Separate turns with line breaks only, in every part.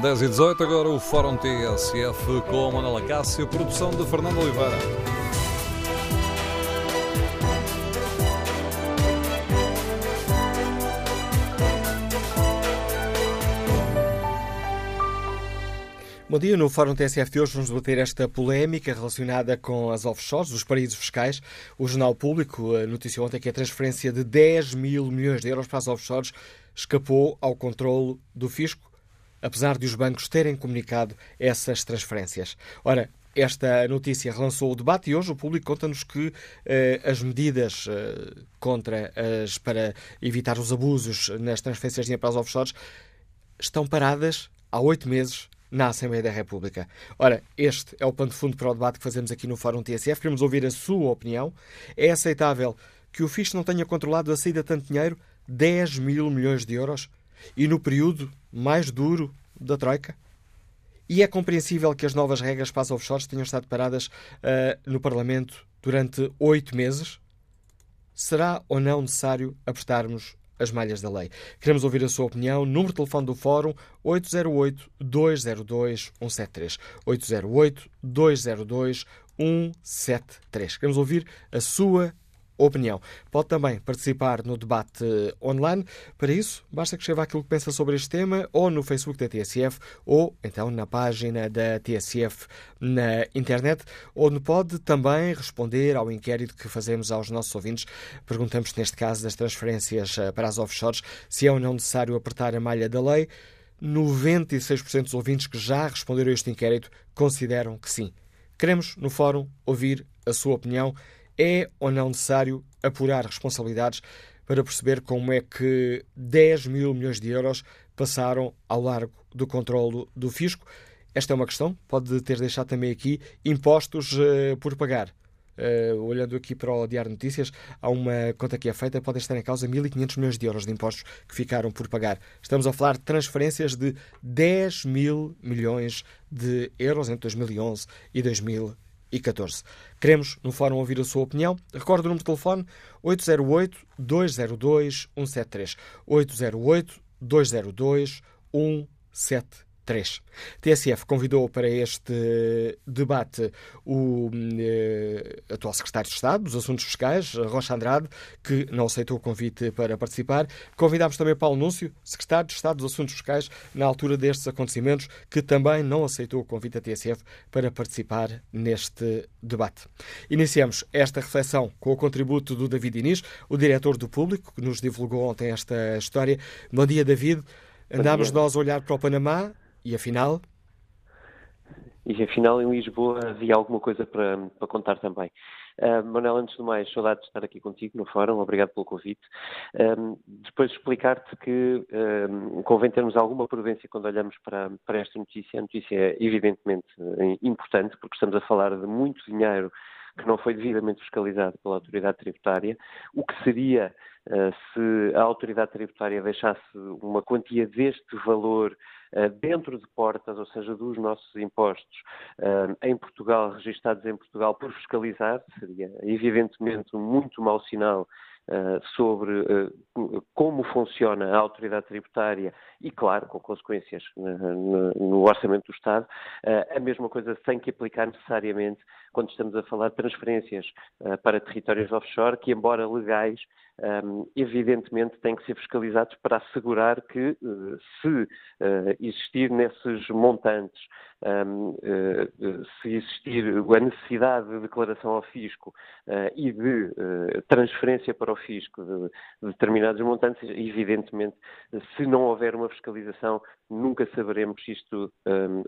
10 e 18, agora o Fórum TSF com Manuela Cássio, produção de Fernando Oliveira.
Bom dia, no Fórum TSF de hoje vamos debater esta polémica relacionada com as offshores, os paraísos fiscais. O Jornal Público noticiou ontem que a transferência de 10 mil milhões de euros para as offshores escapou ao controle do fisco, apesar de os bancos terem comunicado essas transferências. Ora, esta notícia relançou o debate e hoje o público conta-nos que eh, as medidas eh, contra as, para evitar os abusos nas transferências de dinheiro para as offshores estão paradas há oito meses na Assembleia da República. Ora, este é o pano de fundo para o debate que fazemos aqui no Fórum TSF. Queremos ouvir a sua opinião. É aceitável que o FIS não tenha controlado a saída de tanto dinheiro, 10 mil milhões de euros, e no período mais duro da Troika? E é compreensível que as novas regras para as offshores tenham estado paradas uh, no Parlamento durante oito meses? Será ou não necessário apostarmos as malhas da lei. Queremos ouvir a sua opinião. Número de telefone do Fórum 808-202-173. 808-202-173. Queremos ouvir a sua opinião. Pode também participar no debate online. Para isso, basta que escreva aquilo que pensa sobre este tema ou no Facebook da TSF ou então na página da TSF na internet, onde pode também responder ao inquérito que fazemos aos nossos ouvintes. Perguntamos, neste caso, das transferências eh, para as offshores, se é ou não necessário apertar a malha da lei. 96% dos ouvintes que já responderam a este inquérito consideram que sim. Queremos, no fórum, ouvir a sua opinião. É ou não necessário apurar responsabilidades para perceber como é que 10 mil milhões de euros passaram ao largo do controlo do fisco? Esta é uma questão. Pode ter deixado também aqui impostos uh, por pagar. Uh, olhando aqui para o Diário Notícias, há uma conta que é feita, podem estar em causa 1.500 milhões de euros de impostos que ficaram por pagar. Estamos a falar de transferências de 10 mil milhões de euros entre 2011 e 2012 e 14. Queremos, no fórum, ouvir a sua opinião. Recordo o número de telefone 808-202-173. 808-202-173. 3. TSF convidou para este debate o eh, atual secretário de Estado dos Assuntos Fiscais, Rocha Andrade, que não aceitou o convite para participar. Convidámos também Paulo Núncio, secretário de Estado dos Assuntos Fiscais, na altura destes acontecimentos, que também não aceitou o convite da TSF para participar neste debate. Iniciamos esta reflexão com o contributo do David Inês, o diretor do Público, que nos divulgou ontem esta história. Bom dia, David. Andámos nós a olhar para o Panamá, e afinal?
E afinal, em Lisboa havia alguma coisa para, para contar também. Uh, Manuel, antes de mais, saudade de estar aqui contigo no fórum, obrigado pelo convite. Um, depois de explicar-te que um, convém termos alguma prudência quando olhamos para, para esta notícia. A notícia é evidentemente importante, porque estamos a falar de muito dinheiro que não foi devidamente fiscalizado pela autoridade tributária, o que seria se a autoridade tributária deixasse uma quantia deste valor uh, dentro de portas, ou seja, dos nossos impostos uh, em Portugal, registados em Portugal por fiscalizar, seria evidentemente muito mau sinal sobre como funciona a autoridade tributária e, claro, com consequências no orçamento do Estado. A mesma coisa sem que aplicar necessariamente quando estamos a falar de transferências para territórios offshore, que, embora legais, evidentemente têm que ser fiscalizados para assegurar que, se existir nesses montantes, se existir a necessidade de declaração ao fisco e de transferência para o fisco de determinados montantes, evidentemente, se não houver uma fiscalização, nunca saberemos se isto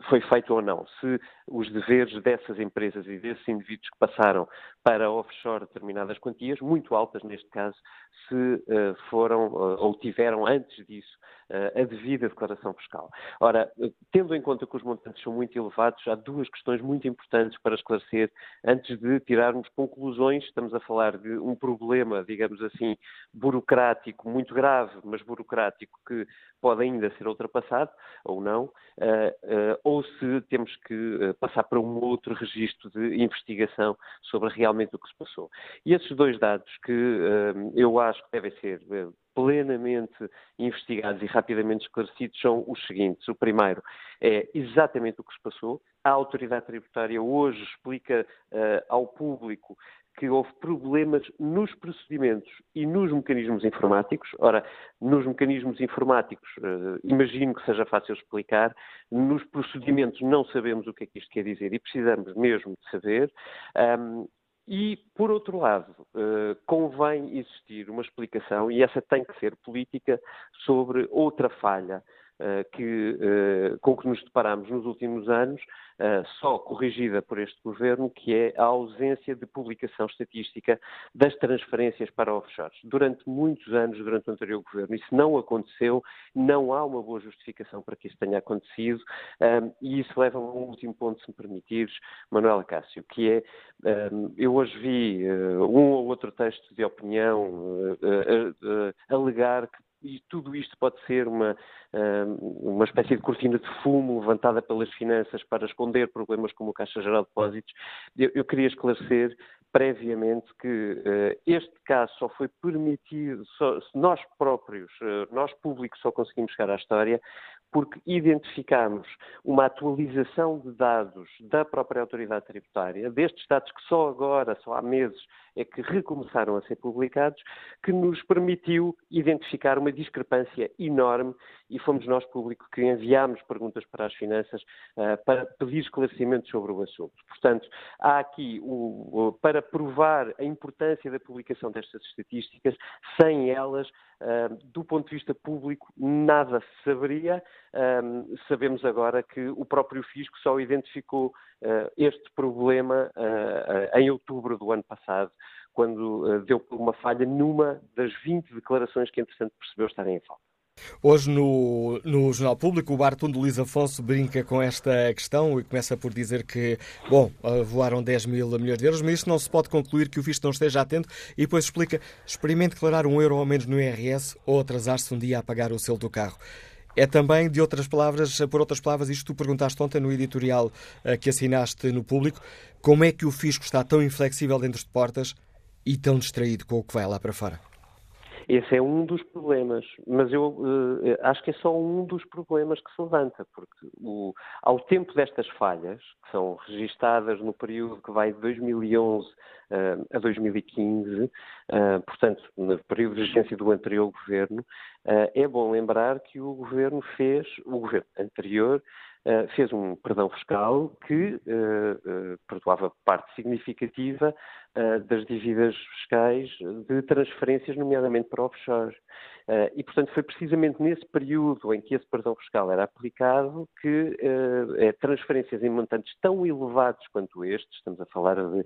foi feito ou não. Se os deveres dessas empresas e desses indivíduos que passaram para offshore determinadas quantias, muito altas neste caso, se uh, foram uh, ou tiveram antes disso a devida declaração fiscal. Ora, tendo em conta que os montantes são muito elevados, há duas questões muito importantes para esclarecer antes de tirarmos conclusões. Estamos a falar de um problema, digamos assim, burocrático muito grave, mas burocrático que pode ainda ser ultrapassado ou não, ou se temos que passar para um outro registro de investigação sobre realmente o que se passou. E esses dois dados que eu acho que devem ser plenamente investigados e rapidamente esclarecidos são os seguintes. O primeiro é exatamente o que se passou. A autoridade tributária hoje explica uh, ao público que houve problemas nos procedimentos e nos mecanismos informáticos. Ora, nos mecanismos informáticos, uh, imagino que seja fácil explicar, nos procedimentos não sabemos o que é que isto quer dizer e precisamos mesmo de saber. Um, e, por outro lado, uh, convém existir uma explicação, e essa tem que ser política, sobre outra falha que, uh, com que nos deparamos nos últimos anos, uh, só corrigida por este governo, que é a ausência de publicação estatística das transferências para offshores. Durante muitos anos, durante o anterior governo, isso não aconteceu, não há uma boa justificação para que isso tenha acontecido, um, e isso leva a um último ponto, se me permitires, Manuela Cássio, que é, um, eu hoje vi um ou outro texto de opinião alegar que e tudo isto pode ser uma, uma espécie de cortina de fumo levantada pelas finanças para esconder problemas como o Caixa Geral de Depósitos. Eu, eu queria esclarecer previamente que uh, este caso só foi permitido, só, nós próprios, uh, nós públicos, só conseguimos chegar à história porque identificamos uma atualização de dados da própria autoridade tributária, destes dados que só agora, só há meses, é que recomeçaram a ser publicados, que nos permitiu identificar uma discrepância enorme e fomos nós, público, que enviámos perguntas para as finanças uh, para pedir esclarecimentos sobre o assunto. Portanto, há aqui, o, o, para provar a importância da publicação destas estatísticas, sem elas, uh, do ponto de vista público, nada se saberia. Uh, sabemos agora que o próprio Fisco só identificou este problema em outubro do ano passado quando deu uma falha numa das 20 declarações que, entretanto, percebeu estarem em falta.
Hoje, no, no Jornal Público, o Bartundo Luís Afonso brinca com esta questão e começa por dizer que, bom, voaram 10 mil milhões de euros, mas isto não se pode concluir que o visto não esteja atento e depois explica: experimente declarar um euro ao menos no IRS ou atrasar-se um dia a pagar o selo do carro. É também, de outras palavras, por outras palavras, isto tu perguntaste ontem no editorial eh, que assinaste no público, como é que o fisco está tão inflexível dentro de portas e tão distraído com o que vai lá para fora?
Esse é um dos problemas, mas eu uh, acho que é só um dos problemas que se levanta, porque o, ao tempo destas falhas, que são registadas no período que vai de 2011 uh, eh, a 2015, uh, portanto, no período de vigência do anterior governo, é bom lembrar que o governo fez, o governo anterior, Uh, fez um perdão fiscal que uh, uh, perdoava parte significativa das dívidas fiscais de transferências, nomeadamente para offshore. E, portanto, foi precisamente nesse período em que esse perdão fiscal era aplicado que uh, transferências em montantes tão elevados quanto estes, estamos a falar de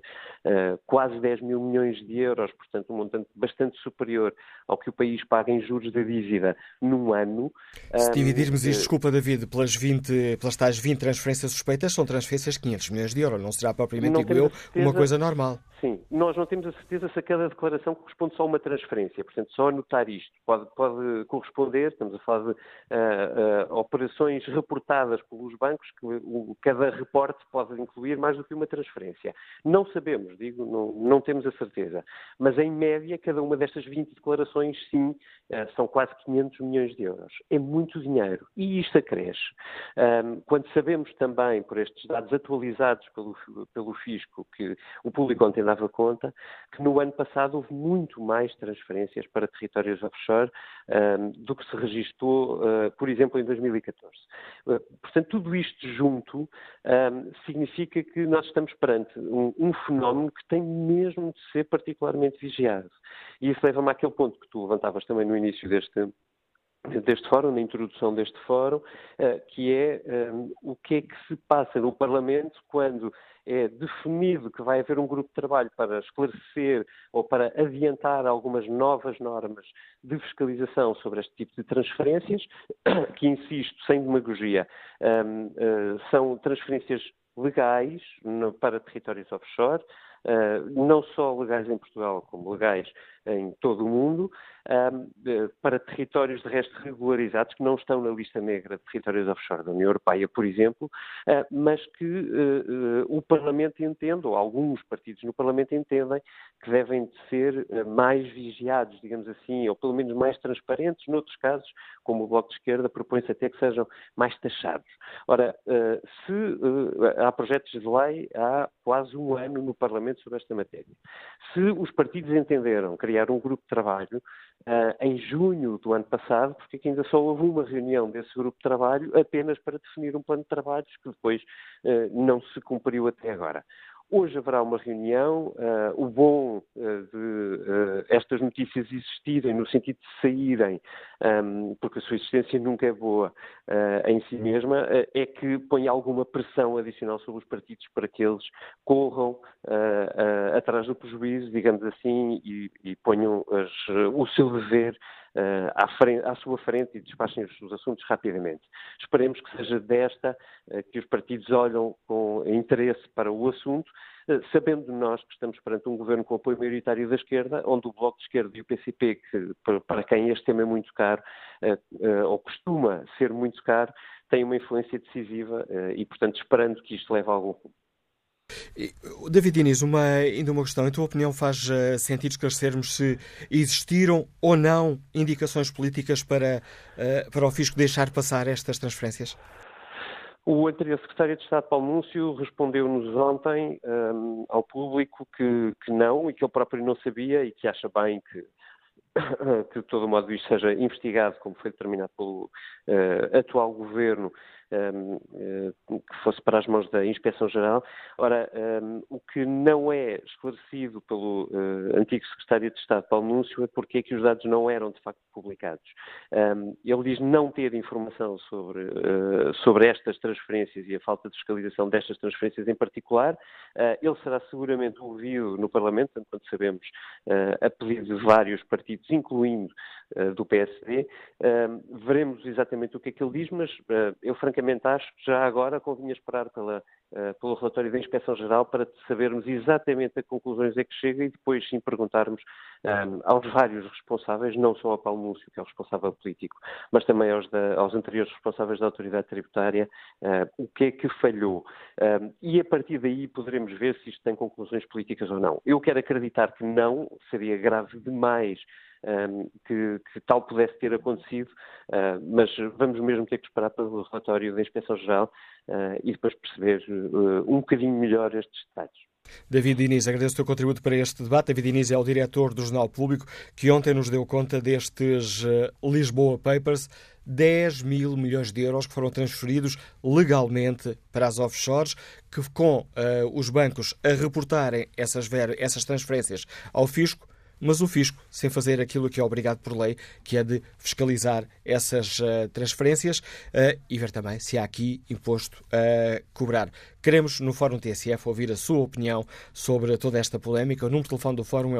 quase 10 mil milhões de euros, portanto, um montante bastante superior ao que o país paga em juros da dívida num ano.
Se dividirmos isto, desculpa, David, pelas, 20, pelas tais 20 transferências suspeitas, são transferências de 500 milhões de euros, não será propriamente, digo eu, uma coisa normal.
Sim, nós não temos a certeza se a cada declaração corresponde só a uma transferência, portanto, só anotar isto. Pode, pode corresponder, estamos a falar de uh, uh, operações reportadas pelos bancos, que o, cada reporte pode incluir mais do que uma transferência. Não sabemos, digo, não, não temos a certeza. Mas, em média, cada uma destas 20 declarações, sim, uh, são quase 500 milhões de euros. É muito dinheiro. E isto acresce. Um, quando sabemos também, por estes dados atualizados pelo, pelo Fisco, que o público ontem dava conta que no ano passado houve muito mais transferências para territórios offshore um, do que se registrou, uh, por exemplo, em 2014. Uh, portanto, tudo isto junto um, significa que nós estamos perante um, um, fenómeno que tem mesmo de ser particularmente vigiado. E isso leva-me àquele ponto que tu levantavas também no início deste, deste fórum, na introdução deste fórum, uh, que é um, o que é que se passa no Parlamento quando é definido que vai haver um grupo de trabalho para esclarecer ou para adiantar algumas novas normas de fiscalização sobre este tipo de transferências, que, insisto, sem demagogia, uh, eh, são transferências legais para territórios offshore, uh, não só legais em Portugal, como legais em todo o mundo, para territórios de resto regularizados que não estão na lista negra de territórios offshore da União Europeia, por exemplo, mas que o Parlamento entende, ou alguns partidos no Parlamento entendem, que devem ser mais vigiados, digamos assim, ou pelo menos mais transparentes. Noutros casos, como o Bloco de Esquerda, propõe-se até que sejam mais taxados. Ora, se há projetos de lei há quase um ano no Parlamento sobre esta matéria. Se os partidos entenderam criar um grupo de trabalho uh, em junho do ano passado, porque ainda só houve uma reunião desse grupo de trabalho apenas para definir um plano de trabalhos que depois uh, não se cumpriu até agora. Hoje haverá uma reunião. Uh, o bom uh, de uh, estas notícias existirem, no sentido de saírem, um, porque a sua existência nunca é boa em si mesma, é que põe alguma pressão adicional sobre os partidos para que eles corram atrás do prejuízo, digamos assim, e, e ponham as, o seu dever uh, à, frente, à, sua frente e despachem os, os, assuntos rapidamente. Esperemos que seja desta uh, que os partidos olham com interesse para o assunto, uh, sabendo nós que estamos perante um governo com apoio maioritário da esquerda, onde o Bloco de Esquerda e o PCP, que, para quem este tema é muito caro, ou costuma ser muito caro, têm uma influência decisiva e, portanto, esperando que isto leve a algum
David Inês, uma, ainda uma questão. Em tua opinião, faz uh, sentido esclarecermos se existiram ou não indicações políticas para, uh, para o Fisco deixar passar estas transferências?
O anterior secretário de Estado, Paulo Múncio, respondeu-nos ontem um, ao público que, que não e que ele próprio não sabia e que acha bem que, que de todo modo isto seja investigado, como foi determinado pelo uh, atual governo, eh, que fosse para as mãos da Inspeção-Geral. Ora, o que não é esclarecido pelo uh, antigo secretário de Estado, Paulo Núncio, é porque é que os dados não eram de facto publicados. Ele diz não ter informação sobre, uh, sobre estas transferências e a falta de fiscalização destas transferências em particular. Ele será seguramente ouvido no Parlamento, tanto quanto sabemos, a pedido de vários partidos, incluindo do PSD. veremos exatamente o que é que ele diz, mas eu francamente francamente acho que já agora convinha esperar pela, pelo relatório da Inspeção-Geral para sabermos exatamente a conclusões a que chega e depois sim perguntarmos um, ehm, aos vários responsáveis, não só ao Paulo Múncio, que é o responsável político, mas também aos, da, aos anteriores responsáveis da autoridade tributária, uh, o que é que falhou. Um, ehm, e a partir daí poderemos ver se isto tem conclusões políticas ou não. Eu quero acreditar que não, seria grave demais um, que, que, tal pudesse ter acontecido, uh, mas vamos mesmo ter que esperar pelo relatório da Inspeção-Geral uh, e depois perceber uh, um bocadinho melhor estes detalhes.
David Diniz, agradeço o teu contributo para este debate. David Diniz é o diretor do Jornal Público que ontem nos deu conta destes Lisboa Papers. 10 mil milhões de euros que foram transferidos legalmente para as offshores, que com uh, os bancos a reportarem essas, essas transferências ao fisco, mas o fisco, sem fazer aquilo que é obrigado por lei, que é de fiscalizar essas uh, transferências uh, e ver também se há aqui imposto a cobrar. Queremos, no Fórum TSF, ouvir a sua opinião sobre toda esta polémica. O número de telefone do Fórum é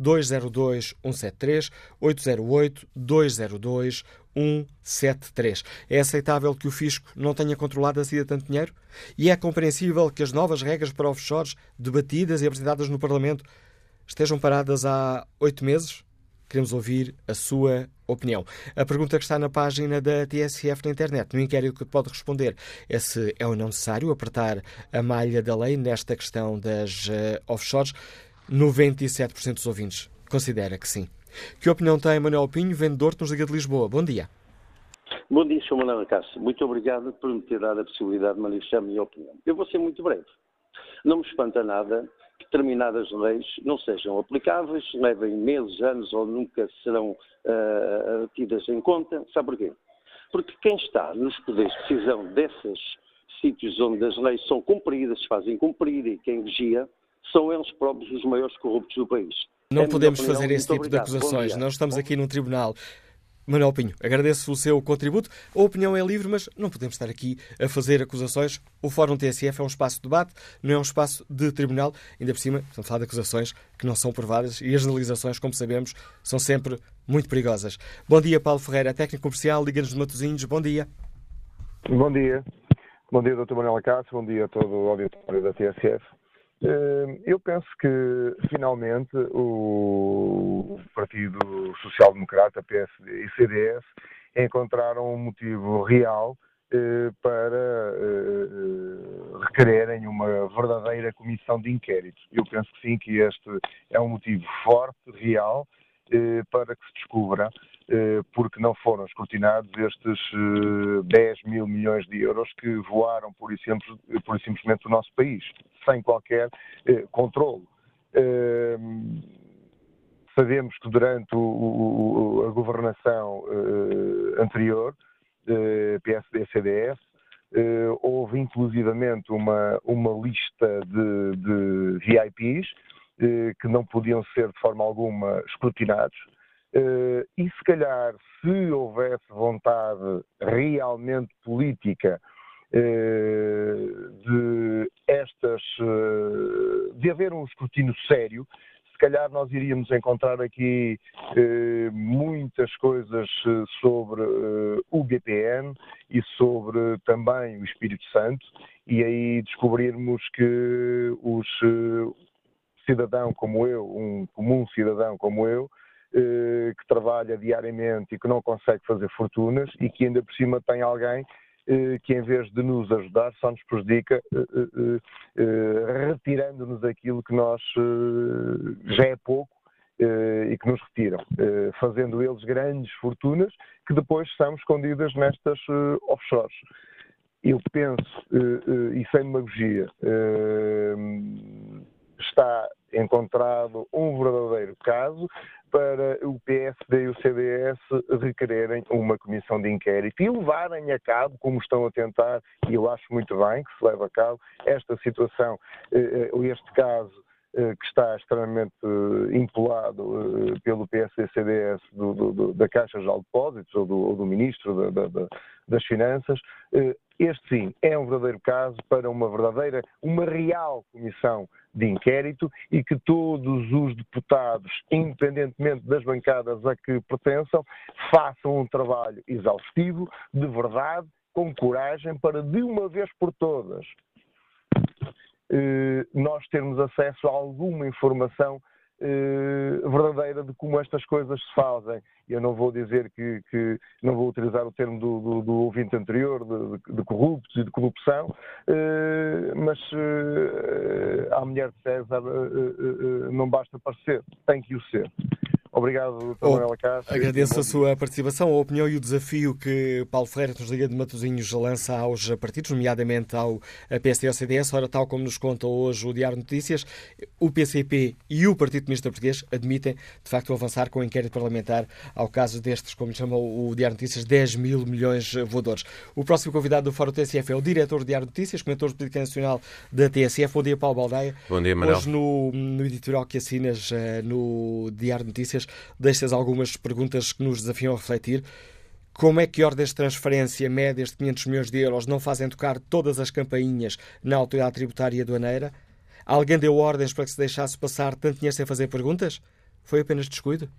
808-202-173, 808-202-173. É aceitável que o fisco não tenha controlado a saída de tanto dinheiro? E é compreensível que as novas regras para offshores, debatidas e apresentadas no Parlamento, estejam paradas há oito meses? Queremos ouvir a sua opinião. A pergunta que está na página da TSF na internet, no inquérito que pode responder é se é ou não necessário apertar a malha da lei nesta questão das uh, offshores. 97% dos ouvintes considera que sim. Que opinião tem Manuel Pinho, vendedor nos Liga de Lisboa? Bom dia.
Bom dia, Sr. Manuel Cássio. Muito obrigado por me ter dado a possibilidade de manifestar a minha opinião. Eu vou ser muito breve. Não me espanta nada determinadas leis não sejam aplicáveis, levem meses, anos ou nunca serão uh, tidas em conta. Sabe porquê? Porque quem está nos poderes de decisão desses sítios onde as leis são cumpridas, se fazem cumprir e quem vigia, são eles próprios os maiores corruptos do país.
Não é podemos opinião, fazer esse tipo obrigado. de acusações. Nós estamos aqui num tribunal. Manuel Pinho, agradeço o seu contributo. A opinião é livre, mas não podemos estar aqui a fazer acusações. O Fórum TSF é um espaço de debate, não é um espaço de tribunal. Ainda por cima, estamos a falar de acusações que não são provadas e as generalizações, como sabemos, são sempre muito perigosas. Bom dia, Paulo Ferreira, técnico comercial, Liga-nos de Matosinhos. Bom dia.
Bom dia. Bom dia, Dr. Manuel Cássio. Bom dia a todo o auditório da TSF. Eh, eu penso que, finalmente, o Partido Social Democrata, PSD e CDS encontraram um motivo real eh, para eh, requererem uma verdadeira comissão de inquérito. Eu penso que sim, que este é um motivo forte, real, para que se descubra porque não foram escrutinados estes 10 mil milhões de euros que voaram por e, e simplesmente do nosso país, sem qualquer controle. Sabemos que durante a governação anterior, PSD-CDS, houve inclusivamente uma, uma lista de, de VIPs que não podiam ser de forma alguma escrutinados. Uh, e se calhar, se houvesse vontade realmente política uh, de estas, de haver um escrutínio sério, se calhar nós iríamos encontrar aqui muitas coisas sobre o BPN e sobre também o Espírito Santo, e aí descobrirmos que os cidadão como eu, um comum cidadão como eu, eh, que trabalha diariamente e que não consegue fazer fortunas e que ainda por cima tem alguém eh, que em vez de nos ajudar só nos prejudica eh, retirando-nos aquilo que nós já é pouco e que nos retiram, fazendo eles grandes fortunas que depois são escondidas nestas offshores. Eu penso, e sem demagogia, está encontrado um verdadeiro caso para o PSD e o CDS requererem uma comissão de inquérito e levarem a cabo, como estão a tentar, e eu acho muito bem que se leve a cabo, esta situação, eh, eh, este caso que está extremamente impulado pelo PSD-CDS da Caixa de Depósitos ou do, ou do Ministro da, da, das Finanças, este sim é um verdadeiro caso para uma verdadeira, uma real comissão de inquérito e que todos os deputados, independentemente das bancadas a que pertençam, façam um trabalho exaustivo, de verdade, com coragem, para de uma vez por todas eh, nós termos acesso a alguma informação eh, verdadeira de como estas coisas se fazem. Eu não vou dizer que, que não vou utilizar o termo do, do, do ouvinte anterior, de, de, corruptos e de corrupção, eh, mas eh, à mulher de César não basta parecer, tem que o ser. Obrigado, Dr.
Oh, Manuela Castro. Agradeço a sua participação, a opinião e o desafio que Paulo Ferreira, nos Liga de Matosinhos, lança aos partidos, nomeadamente ao PSD e ao CDS. Ora, tal como nos conta hoje o Diário Notícias, o PCP e o Partido Comunista Português admitem, de facto, avançar com o inquérito parlamentar ao caso destes, como chama o Diário Notícias, 10 mil milhões voadores. O próximo convidado do Fórum TSF é o diretor do Diário Notícias, comentor de política nacional da TSF. Bom dia, Paulo Baldeia.
Bom dia, Manuel.
Hoje, no, no editorial que assinas uh, no Diário Notícias, deixas algumas perguntas que nos desafiam a refletir. Como é que ordens de transferência médias de 500 milhões de euros não fazem tocar todas as campainhas na autoridade tributária e aduaneira? Alguém deu ordens para que se deixasse passar tanto dinheiro sem fazer perguntas? Foi apenas descuido?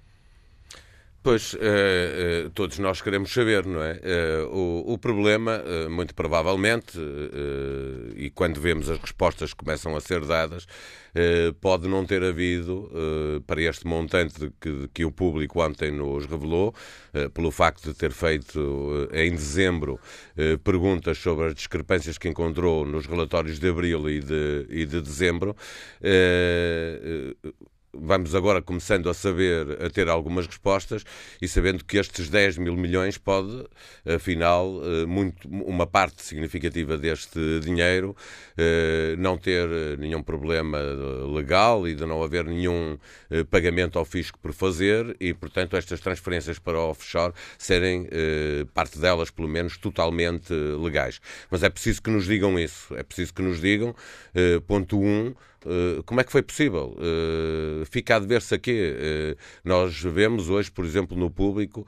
Pois, uh, uh, todos nós queremos saber, não é? Uh, o, o, problema, muito provavelmente, e quando vemos as respostas que começam a ser dadas, pode não ter havido, para este montante que, que, o público ontem nos revelou, pelo facto de ter feito em dezembro perguntas sobre as discrepâncias que encontrou nos relatórios de abril e de, e de dezembro vamos agora começando a saber, a ter algumas respostas e sabendo que estes 10 mil milhões pode, afinal, eh, muito, uma parte significativa deste dinheiro eh, não ter nenhum problema legal e de não haver nenhum eh, pagamento ao fisco por fazer e, portanto, estas transferências para o offshore serem, parte delas, pelo menos, totalmente legais. Mas é preciso que nos digam isso, é preciso que nos digam, ponto 1, um, eh, como é que foi possível? Uh, fica a dever-se a quê? Uh, nós vemos hoje, por exemplo, no público,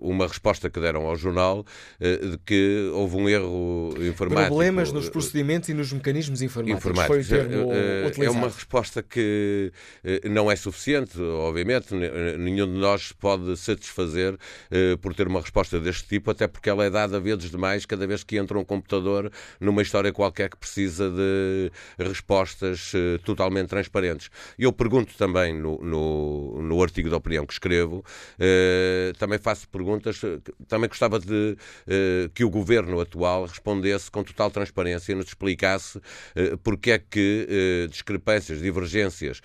uma resposta que deram ao jornal de que houve um erro informático.
Problemas nos procedimentos e nos mecanismos informáticos. informáticos. Foi o termo
é uma resposta que não é suficiente, obviamente. Nenhum de nós pode satisfazer por ter uma resposta deste tipo, até porque ela é dada vezes demais cada vez que entra um computador numa história qualquer que precisa de respostas totalmente transparentes. Eu pergunto também no, no, no artigo de opinião que escrevo, também faço perguntas, também gostava de que o governo atual respondesse com total transparência, nos explicasse porque é que discrepâncias, divergências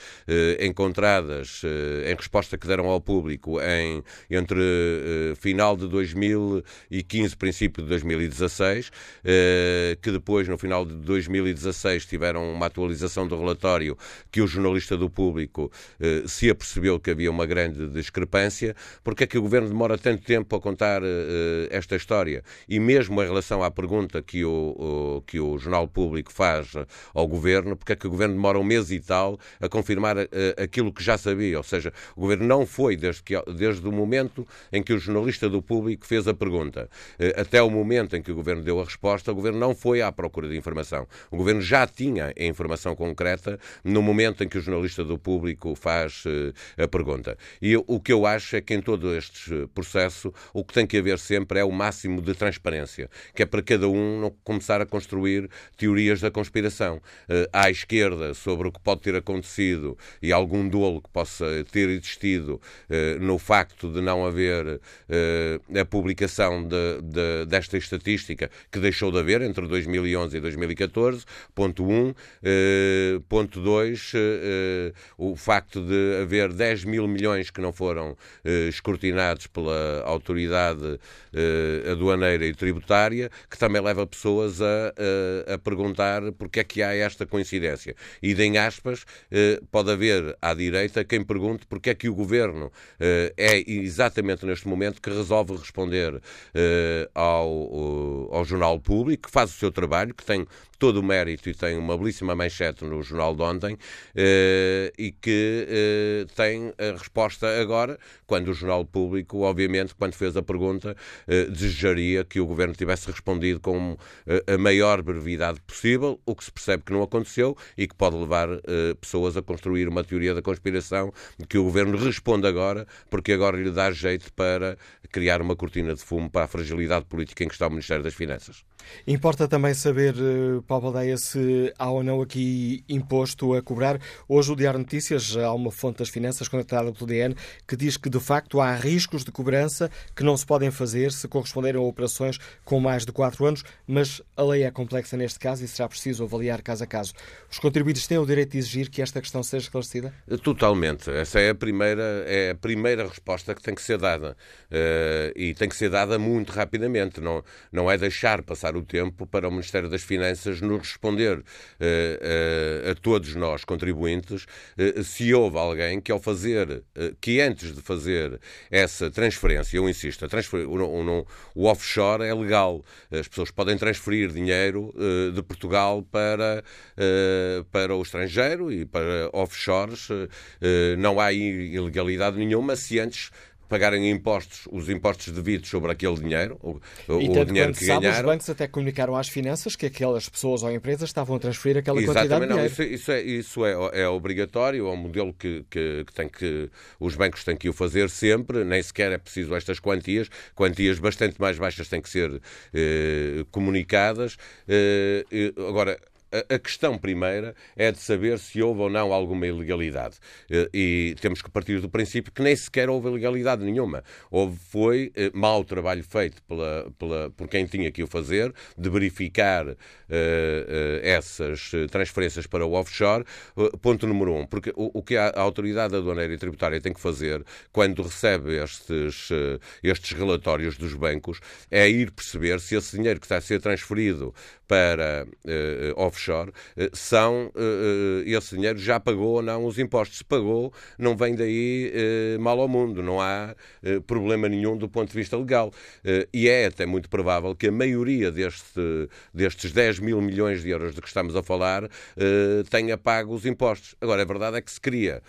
encontradas em resposta que deram ao público em, entre final de 2015 princípio de 2016, eh, que depois, no final de 2016, tiveram uma atualização do relatório que o jornalista do público eh, se apercebeu que havia uma grande discrepância. Porque é que o Governo demora tanto tempo a contar eh, esta história? E mesmo em relação à pergunta que o, que o Jornal Público faz ao Governo, porque é que o Governo demora um mês e tal a confirmar aquilo que já sabia? Ou seja, o Governo não foi desde, que, desde o momento em que o jornalista do Público fez a pergunta até o momento em que o Governo deu a resposta, o Governo não foi à procura de informação. O Governo já tinha a informação concreta no momento em que o jornalista do público faz uh, a pergunta. E o que eu acho é que em todo este eh, processo o que tem que haver sempre é o máximo de transparência, que é para cada um não começar a construir teorias da conspiração. Uh, à esquerda, sobre o que pode ter acontecido e algum dolo que possa ter existido no facto de não haver a publicação de, de, desta estatística que deixou de haver entre 2011 e 2014, ponto 1. Um. Uh, ponto 2, uh, eh, o facto de haver 10 mil milhões que não foram escrutinados pela autoridade aduaneira e tributária, que também leva pessoas a, a, a, perguntar porque é que há esta coincidência. E, em aspas, pode haver à direita quem pergunte porque é que o governo é exatamente neste momento que resolve responder ao, ao Jornal Público, que faz o seu trabalho, que tem todo o mérito e tem uma belíssima manchete no jornal de ontem eh, e que eh, tem a resposta agora, quando o Jornal Público, obviamente, quando fez a pergunta, eh, desejaria que o Governo tivesse respondido com a maior brevidade possível, o que se percebe que não aconteceu e que pode levar pessoas a construir uma teoria da conspiração de que o Governo responde agora, porque agora lhe dá jeito para criar uma cortina de fumo para a fragilidade política em que está o Ministério das Finanças.
Importa também saber, eh, Paulo Baldeia, se há ou não aqui imposto a cobrar. Hoje o Diário Notícias, há uma fonte das finanças conectada pelo DN, que diz que de facto há riscos de cobrança que não se podem fazer se corresponderem a operações com mais de 4 anos, mas a lei é complexa neste caso e será preciso avaliar caso a caso. Os contribuintes têm o direito de exigir que esta questão seja esclarecida?
Totalmente. Essa é a primeira, é a primeira resposta que tem que ser dada. Uh, e tem que ser dada muito rapidamente. Não, não é deixar passar o tempo para o Ministério das Finanças nos responder uh, uh, a todos nós, contribuintes, uh, se houve alguém que ao fazer, que antes de fazer essa transferência, eu insisto, transfer, o, o, offshore é legal. As pessoas podem transferir dinheiro de Portugal para, para o estrangeiro e para offshores. não há ilegalidade nenhuma se antes pagarem impostos, os impostos devidos sobre aquele dinheiro, o,
e
o dinheiro que
sabe,
ganharam.
Os bancos até comunicaram às finanças que aquelas pessoas ou empresas estavam a transferir aquela Exatamente, quantidade
não,
de dinheiro.
Isso, isso, é, isso é, é obrigatório, é um modelo que, que, que, tem que os bancos têm que o fazer sempre, nem sequer é preciso estas quantias, quantias bastante mais baixas têm que ser eh, comunicadas. Eh, agora, a questão primeira é de saber se houve ou não alguma ilegalidade. Eh, e temos que partir do princípio que nem sequer houve ilegalidade nenhuma. Houve, foi eh, mau trabalho feito pela, pela, por quem tinha que o fazer, de verificar uh, essas transferências para o offshore. Ponto número um, porque o, o, que a, autoridade aduaneira e tributária tem que fazer quando recebe estes, estes relatórios dos bancos é ir perceber se esse dinheiro que está a ser transferido para offshore offshore, eh, são, eh, eh, esse dinheiro já pagou ou não os impostos. Se pagou, não vem daí mal ao mundo, não há problema nenhum do ponto de vista legal. E é até muito provável que a maioria deste, destes 10 mil milhões de euros de que estamos a falar tenha pago os impostos. Agora, a verdade é que se cria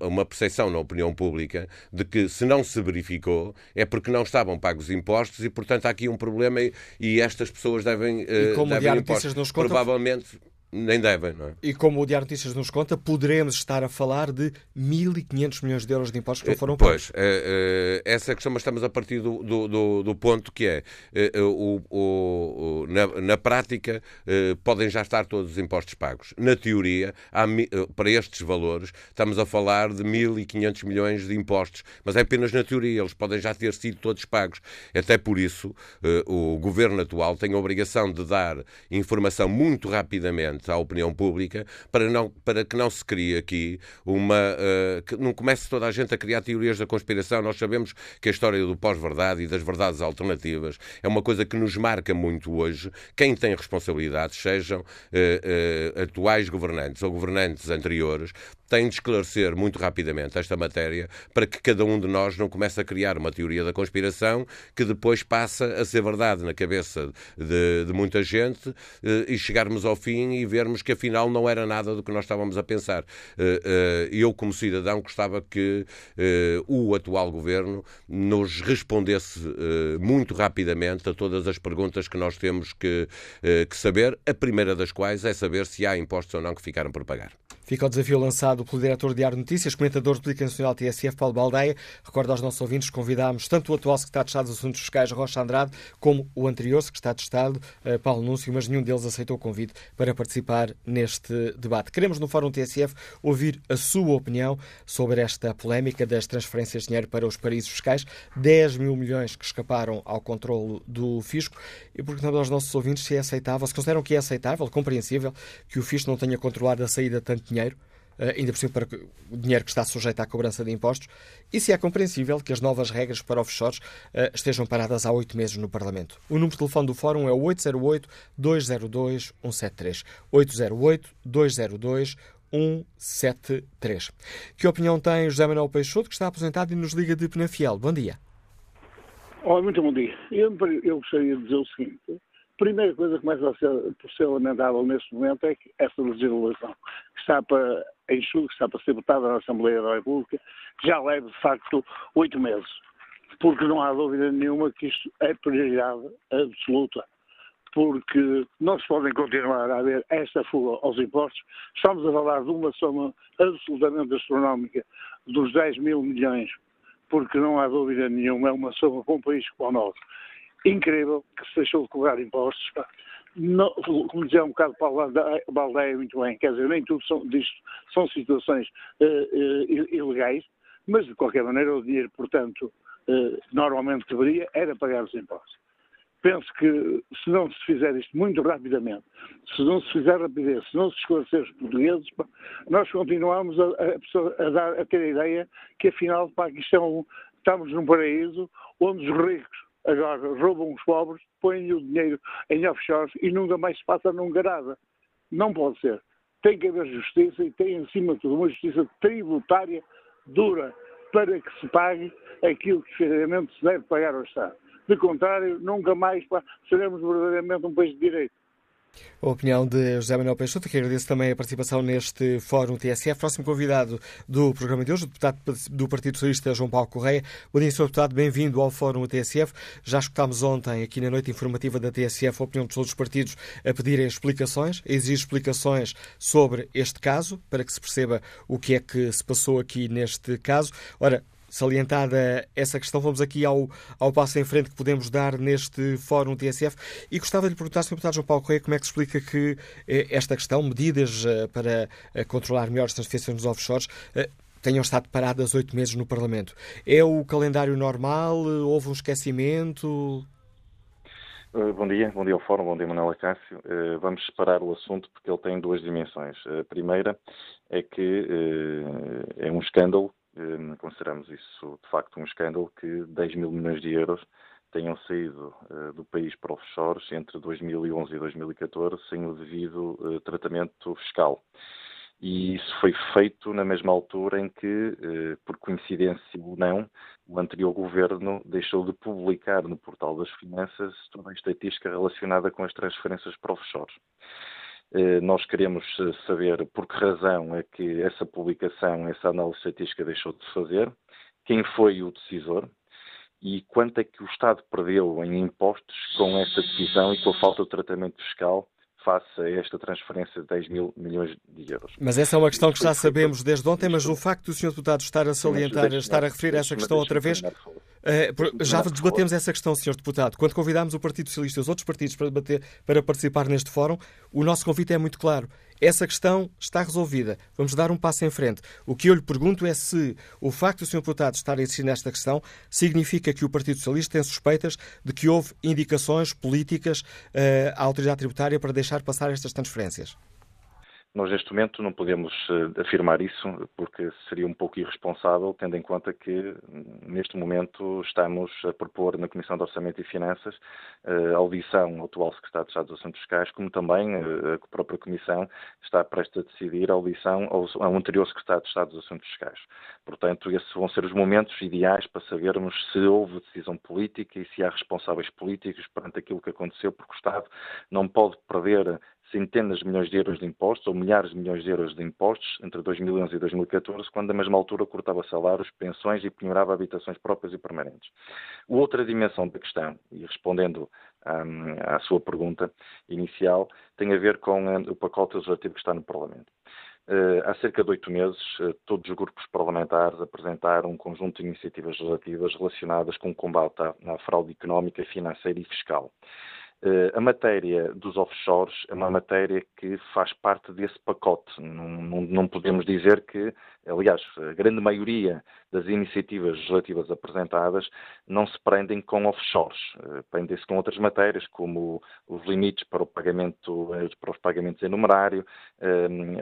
uma percepção na opinião pública de que se não se verificou é porque não estavam pagos os impostos e, portanto, há aqui um problema e, e estas pessoas devem,
e como
devem
impostos. Nos
conta, provavelmente Nem devem, não é?
E como o Diário Notícias nos conta, poderemos estar a falar de 1.500 milhões de euros de impostos que não foram
pagos. Pois, é, é, essa é a questão, mas estamos a partir do, do, do, do ponto que é, é o, o, na, na, prática podem já estar todos os impostos pagos. Na teoria, há, para estes valores, estamos a falar de 1.500 milhões de impostos, mas é apenas na teoria, eles podem já ter sido todos pagos. Até por isso, o governo atual tem a obrigação de dar informação muito rapidamente à opinião pública para, não, para que não se crie aqui uma. Uh, que não comece toda a gente a criar teorias da conspiração. Nós sabemos que a história do pós-verdade e das verdades alternativas é uma coisa que nos marca muito hoje. Quem tem responsabilidades, sejam uh, uh, atuais governantes ou governantes anteriores, tem de esclarecer muito rapidamente esta matéria para que cada um de nós não comece a criar uma teoria da conspiração que depois passa a ser verdade na cabeça de, de muita gente eh, e chegarmos ao fim e vermos que afinal não era nada do que nós estávamos a pensar. Eh, eh, eu, como cidadão, gostava que o atual governo nos respondesse muito rapidamente a todas as perguntas que nós temos que, que saber, a primeira das quais é saber se há impostos ou não que ficaram por pagar.
Fica o desafio lançado pelo diretor do Diário Notícias, comentador de Política Nacional TSF, Paulo Baldeia. Recordo aos nossos ouvintes convidámos tanto o atual secretário de Estado dos Assuntos Fiscais, Rocha Andrade, como o anterior secretário de Estado, eh, Paulo Núncio, mas nenhum deles aceitou o convite para participar neste debate. Queremos, no Fórum TSF, ouvir a sua opinião sobre esta polémica das transferências de dinheiro para os paraísos fiscais, 10 mil milhões que escaparam ao controle do fisco, e perguntamos aos nossos ouvintes se é aceitável, se consideram que é aceitável, compreensível, que o fisco não tenha controlado a saída de tanto dinheiro ainda por cima para o dinheiro que está sujeito à cobrança de impostos, e se é compreensível que as novas regras para offshores eh, estejam paradas há oito meses no Parlamento. O número de telefone do Fórum é o 808-202-173. 808-202-173. Que opinião tem José Manuel Peixoto, que está aposentado e nos liga de Penafiel? Bom dia.
Olá, muito bom dia. Eu, eu gostaria de dizer o seguinte primeira coisa que começa a ser, por ser lamentável neste momento é que essa legislação que está para, julho, que está para ser votada na Assembleia da República, já leva de facto oito meses. Porque não há dúvida nenhuma que isto é prioridade absoluta. Porque não se podem continuar a haver esta fuga aos impostos. Estamos a falar de uma soma absolutamente astronómica dos 10 mil milhões, porque não há dúvida nenhuma, é uma soma com um país como o nosso incrível que se deixou de cobrar impostos. Não, como dizia um bocado Paulo Baldeia muito bem, quer dizer, nem tudo são, disto são situações uh, uh, ilegais, mas de qualquer maneira o dinheiro, portanto, uh, normalmente deveria era pagar os impostos. Penso que se não se fizer isto muito rapidamente, se não se fizer rapidez, se não se esclarecer os portugueses, nós continuamos a, a, a, dar, a ter a ideia que afinal pá, que é estamos num paraíso onde os ricos agora roubam os pobres, põem o dinheiro em offshores e nunca mais se passa num garada. Não pode ser. Tem que haver justiça e tem, acima de tudo, uma justiça tributária dura para que se pague aquilo que efetivamente se deve pagar ao Estado. De contrário, nunca mais seremos verdadeiramente um país de direito.
A opinião de José Manuel Peixoto, que agradeço também a participação neste Fórum TSF. Próximo convidado do programa de hoje, o deputado do Partido Socialista, João Paulo Correia. Bom dia, Sr. Deputado, bem-vindo ao Fórum TSF. Já escutámos ontem, aqui na noite informativa da TSF, a opinião de todos os partidos a pedirem explicações, a exigir explicações sobre este caso, para que se perceba o que é que se passou aqui neste caso. Ora, salientada essa questão, vamos aqui ao, ao passo em frente que podemos dar neste Fórum TSF e gostava de lhe perguntar, Sr. Deputado João Paulo Correia, como é que se explica que eh, esta questão, medidas eh, para eh, controlar melhor as transferências nos offshores, tenham estado paradas oito meses no Parlamento. É o calendário normal? Houve um esquecimento?
Bom dia, bom dia ao Fórum, bom dia Manuela Cássio. Vamos separar o assunto porque ele tem duas dimensões. A primeira é que é um escândalo Hum, consideramos isso de facto um escândalo que 10 mil milhões de euros tenham saído uh, do país para offshores entre 2011 e 2014 sem o devido uh, tratamento fiscal. E isso foi feito na mesma altura em que, uh, por coincidência ou não, o anterior governo deixou de publicar no portal das finanças toda a estatística relacionada com as transferências para offshores. Eh, nós queremos eh, saber por que razão é que essa publicação, essa análise estatística deixou de se fazer, quem foi o decisor e quanto é que o Estado perdeu em impostos com essa decisão e com a falta de tratamento fiscal
face a esta transferência de 10 mil milhões de euros.
Mas essa é uma questão que já sabemos desde ontem, mas o facto do Sr. Deputado estar a salientar, estar a referir essa questão outra vez, eh, já debatemos essa questão, Sr. Deputado. Quando convidámos o Partido Socialista e os outros partidos para, debater, para participar neste fórum, o nosso convite é muito claro. Essa questão está resolvida. Vamos dar um passo em frente. O que eu lhe pergunto é se o facto do Sr. Deputado estar a insistir nesta questão significa que o Partido Socialista tem suspeitas de que houve indicações políticas uh, à autoridade tributária para deixar passar estas transferências.
Nós, neste momento, não podemos uh, afirmar isso, porque seria um pouco irresponsável, tendo em conta que, neste momento, estamos a propor na Comissão de Orçamento e Finanças uh, a audição ao atual Secretário de Estado dos Assuntos Fiscais, como também uh, a própria Comissão está prestes a decidir a audição ao anterior Secretário de Estado dos Assuntos Fiscais. Portanto, esses vão ser os momentos ideais para sabermos se houve decisão política e se há responsáveis políticos perante aquilo que aconteceu, porque o Estado não pode perder centenas de milhões de euros de impostos ou milhares de milhões de euros de impostos entre 2011 e 2014, quando, na mesma altura, cortava salários, pensões e penhorava habitações próprias e permanentes. Outra dimensão da questão, e respondendo um, à sua pergunta inicial, tem a ver com um, o pacote legislativo que está no Parlamento. Uh, há cerca de oito meses, uh, todos os grupos parlamentares apresentaram um conjunto de iniciativas legislativas relacionadas com o combate à, à fraude económica, financeira e fiscal. Uh, a matéria dos offshores é uma matéria que faz parte desse pacote. Não, não, não, podemos dizer que, aliás, a grande maioria das iniciativas legislativas apresentadas não se prendem com offshores, uh, prendem-se com outras matérias, como os limites para, o pagamento, uh, para os pagamentos em numerário,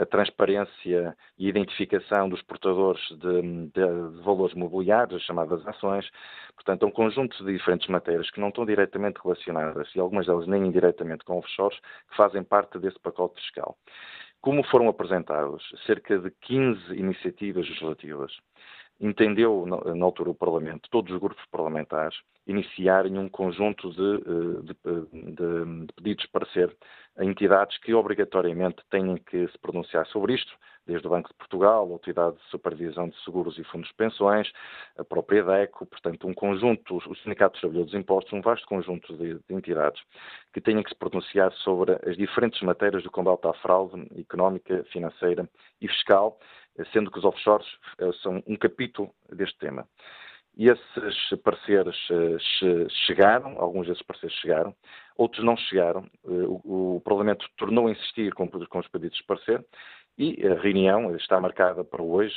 a transparência e identificação dos portadores de, de, de valores mobiliários, as chamadas ações. Portanto, é um conjunto de diferentes matérias que não estão diretamente relacionadas e algumas delas nem indiretamente com offshores, que fazem parte desse pacote fiscal. Como foram apresentados cerca de 15 iniciativas legislativas, entendeu na altura o Parlamento, todos os grupos parlamentares, iniciarem um conjunto de, eh, de, de, de pedidos de parecer a entidades que obrigatoriamente têm que se pronunciar sobre isto, desde o Banco de Portugal, a Autoridade de Supervisão de Seguros e Fundos de Pensões, a própria DECO, portanto, um conjunto, o Sindicato dos Trabalhadores dos Impostos, um vasto conjunto de, de, entidades que tenham que se pronunciar sobre as diferentes matérias do combate à fraude económica, financeira e fiscal, sendo que os offshores eh, são um capítulo deste tema. E esses pareceres eh, chegaram, alguns desses pareceres chegaram, outros não chegaram. Eh, o, o Parlamento tornou a insistir com, com os pedidos de parecer e a reunião está marcada para hoje,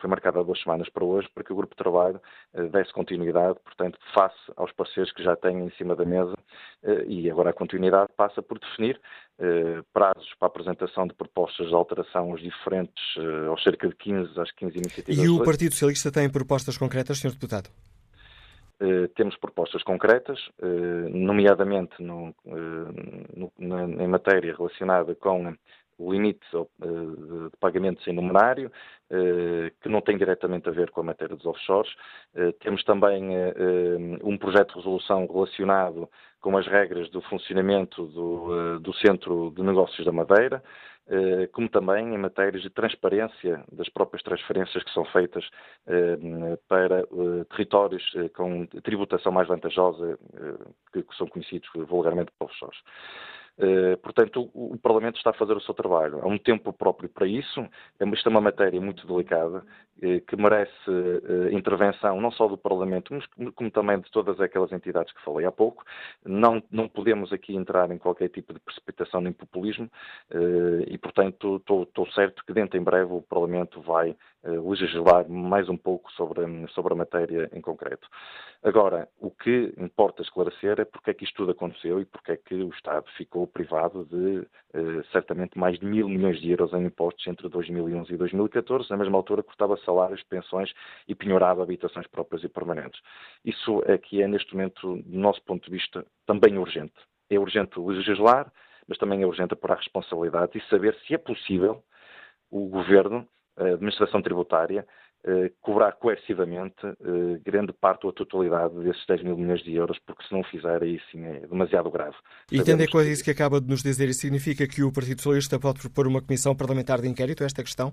foi marcada há duas semanas para hoje, para que o grupo de trabalho eh, desse continuidade, portanto, face aos parceiros que já têm em cima da mesa, eh, e agora a continuidade passa por definir eh, prazos para a apresentação de propostas de alteração aos diferentes, aos cerca de 15, às 15 iniciativas.
E o Partido Socialista tem propostas concretas, Sr. Deputado?
temos propostas concretas, nomeadamente no, no, na, em matéria relacionada com o limite eh, de pagamentos em numerário, eh, que não tem diretamente a ver com a matéria dos offshores. Eh, temos também um projeto de resolução relacionado com as regras do funcionamento do, do Centro de Negócios da Madeira, como também em matérias de transparência das próprias transferências que são feitas para territórios com tributação mais vantajosa, que são conhecidos vulgarmente como offshores. Eh, portanto, o, Parlamento está a fazer o seu trabalho. Há um tempo próprio para isso. É isto é uma matéria muito delicada eh, que merece eh, intervenção não só do Parlamento, mas como também de todas aquelas entidades que falei há pouco. Não, não podemos aqui entrar em qualquer tipo de precipitação nem populismo e, portanto, estou, certo que dentro em breve o Parlamento vai legislar mais um pouco sobre, sobre a matéria em concreto. Agora, o que importa esclarecer é porque é que isto tudo aconteceu e porque é que o Estado ficou privado de eh, certamente mais de mil milhões de euros em impostos entre 2011 e 2014, na mesma altura cortava salários, pensões e penhorava habitações próprias e permanentes. Isso é que é, neste momento, do nosso ponto de vista, também urgente. É urgente legislar, mas também é urgente apurar responsabilidade e saber se é possível o Governo, a Administração Tributária, eh, cobrar coercivamente eh, grande parte ou a totalidade desses 10 mil milhões de euros, porque se não fizer, aí sim é demasiado grave.
E tendo em conta isso que acaba de nos dizer, isso significa que o Partido Socialista pode propor uma comissão parlamentar de inquérito a esta questão?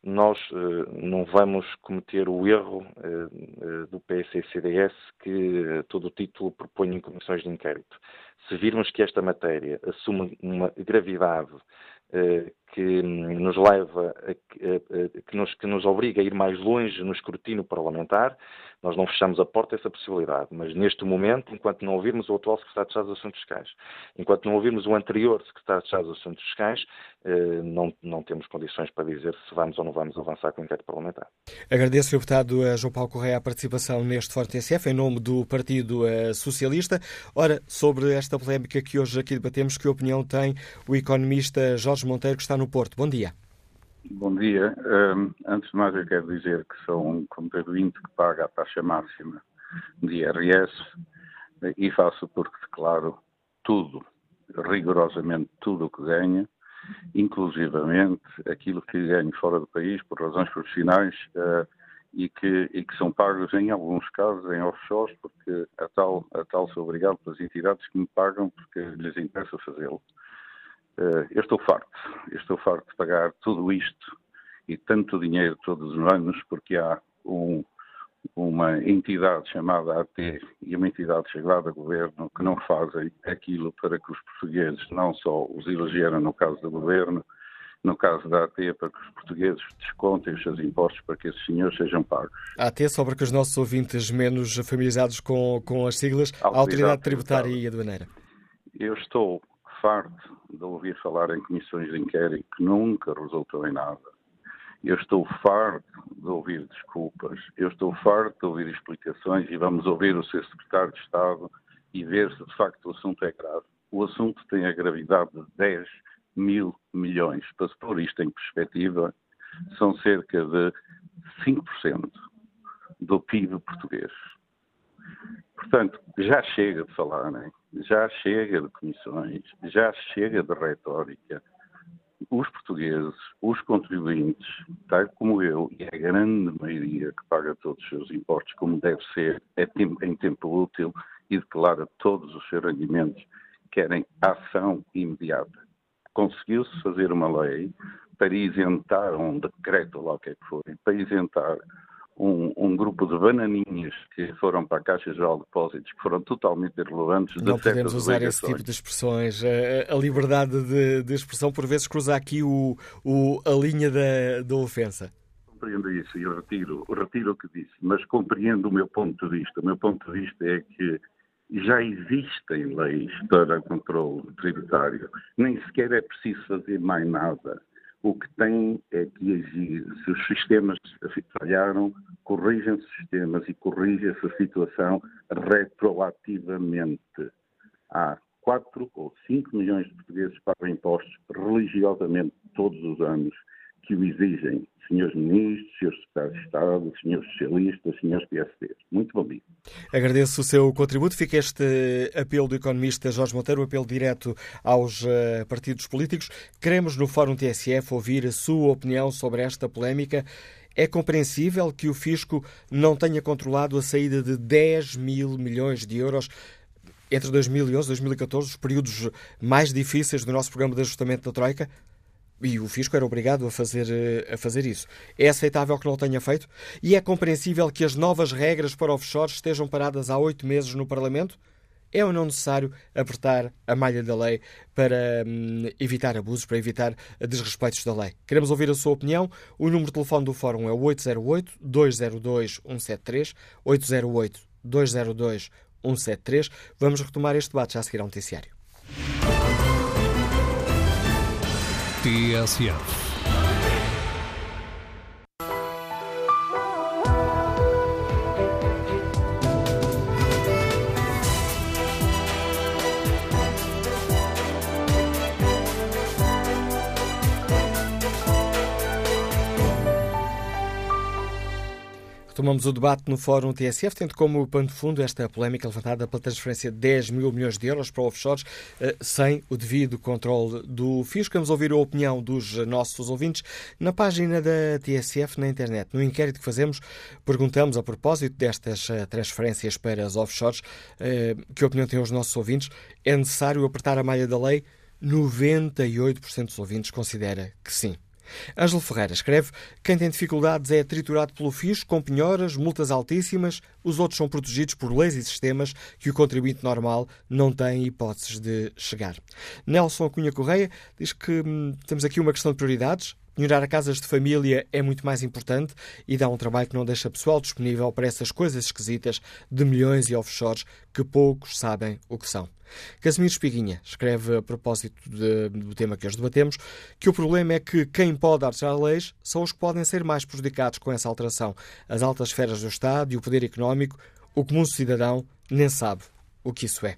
nós não vamos cometer o erro do PSC-CDS que todo o título propõe em comissões de inquérito. Se virmos que esta matéria assume uma gravidade que nos leva, a, que, nos, que nos obriga a ir mais longe no escrutínio parlamentar, nós não fechamos a porta a essa possibilidade, mas neste momento, enquanto não ouvirmos o atual Secretário de Estado dos Assuntos Fiscais, enquanto não ouvirmos o anterior Secretário de Estado dos Assuntos Fiscais, eh, não, não temos condições para dizer se vamos ou não vamos avançar com o inquérito parlamentar.
Agradeço, Sr. Deputado João Paulo Correia, a participação neste Forte TSF, em nome do Partido eh, Socialista. Ora, sobre esta polémica que hoje aqui debatemos, que opinião tem o economista Jorge Monteiro, que está no Porto? Bom dia.
Bom dia. Um, antes de mais, eu quero dizer que sou um contribuinte que paga a taxa máxima de IRS e faço porque declaro tudo, rigorosamente tudo o que ganho, inclusivamente aquilo que ganho fora do país por razões profissionais uh, e, que, e que são pagos em alguns casos em offshores, porque a tal, a tal sou obrigado pelas entidades que me pagam porque lhes interessa fazê-lo. Eh, eu estou farto, eu estou farto de pagar tudo isto e tanto dinheiro todos os anos, porque há um, uma entidade chamada AT e uma entidade chegada a governo que não fazem aquilo para que os portugueses não só os elegeram no caso do governo, no caso da AT, para que os portugueses descontem os seus impostos para que esses senhores sejam pagos.
A AT, só para que os nossos ouvintes menos familiarizados com, com as siglas, a Autoridade, Autoridade Tributária e Aduaneira.
Eu estou farto de ouvir falar em comissões de inquérito que nunca resultou em nada. Eu estou farto de ouvir desculpas, eu estou farto de ouvir explicações e vamos ouvir o seu secretário de Estado e ver se de facto o assunto é grave. O assunto tem a gravidade de 10 mil milhões. Para se pôr isto em perspectiva, são cerca de 5% do PIB português. Portanto, já chega de falar, né? Já chega de comissões, já chega de retórica. Os portugueses, os contribuintes, tal como eu, e a grande maioria que paga todos os seus impostos como deve ser, é em tempo útil e declara todos os seus rendimentos, querem ação imediata. Conseguiu-se fazer uma lei para isentar um decreto, lá o que é que foi, para isentar um, um, grupo de bananinhas que foram para a Caixa Geral de Depósitos, que foram totalmente irrelevantes.
Não podemos usar esse tipo de expressões. A, a liberdade de, de, expressão, por vezes, cruza aqui o, o, a linha da, da ofensa.
Compreendo isso e retiro, retiro o que disse, mas compreendo o meu ponto de vista. O meu ponto de vista é que já existem leis para controle tributário. Nem sequer é preciso fazer mais nada. O que tem é que agir. Se os sistemas falharam, corrijam os sistemas e corrija essa situação retroativamente. Há 4 ou 5 milhões de portugueses que pagam impostos religiosamente todos os anos que o exigem, senhores ministros, senhores secretários de Estado, senhores socialistas, senhores PSDs. Muito bom dia.
Agradeço o seu contributo. Fica este apelo do economista Jorge Monteiro, um apelo direto aos uh, partidos políticos. Queremos no Fórum TSF ouvir a sua opinião sobre esta polémica. É compreensível que o fisco não tenha controlado a saída de 10 mil milhões de euros entre 2011 e 2014, os períodos mais difíceis do nosso programa de ajustamento da Troika? E o Fisco era obrigado a fazer, eh, a fazer isso. É aceitável que não o tenha feito? E é compreensível que as novas regras para offshore estejam paradas há oito meses no Parlamento? É ou não necessário apertar a malha da lei para hum, evitar abusos, para evitar desrespeitos da lei? Queremos ouvir a sua opinião. O número de telefone do Fórum é 808-202-173, 808-202-173. Vamos retomar este debate já a seguir ao noticiário.
TSF.
Retomamos o debate no Fórum TSF, tendo como pano de fundo esta polémica levantada pela transferência de 10 mil milhões de euros para offshores eh, sem o devido controle do fisco. Vamos ouvir a opinião dos nossos ouvintes na página da TSF na internet. No inquérito que fazemos, perguntamos a propósito destas eh, transferências para as offshores, eh, que opinião têm os nossos ouvintes? É necessário apertar a malha da lei? 98% dos ouvintes considera que sim. Ângelo Ferreira escreve: quem tem dificuldades é triturado pelo fisco, com penhoras, multas altíssimas, os outros são protegidos por leis e sistemas que o contribuinte normal não tem hipóteses de chegar. Nelson Cunha Correia diz que hum, temos aqui uma questão de prioridades. Melhorar casas de família é muito mais importante e dá um trabalho que não deixa pessoal disponível para essas coisas esquisitas de milhões e offshores que poucos sabem o que são. Casimiro Espiguinha escreve a propósito de, do tema que hoje debatemos que o problema é que quem pode alterar leis são os que podem ser mais prejudicados com essa alteração. As altas esferas do Estado e o poder económico, o comum cidadão nem sabe o que isso é.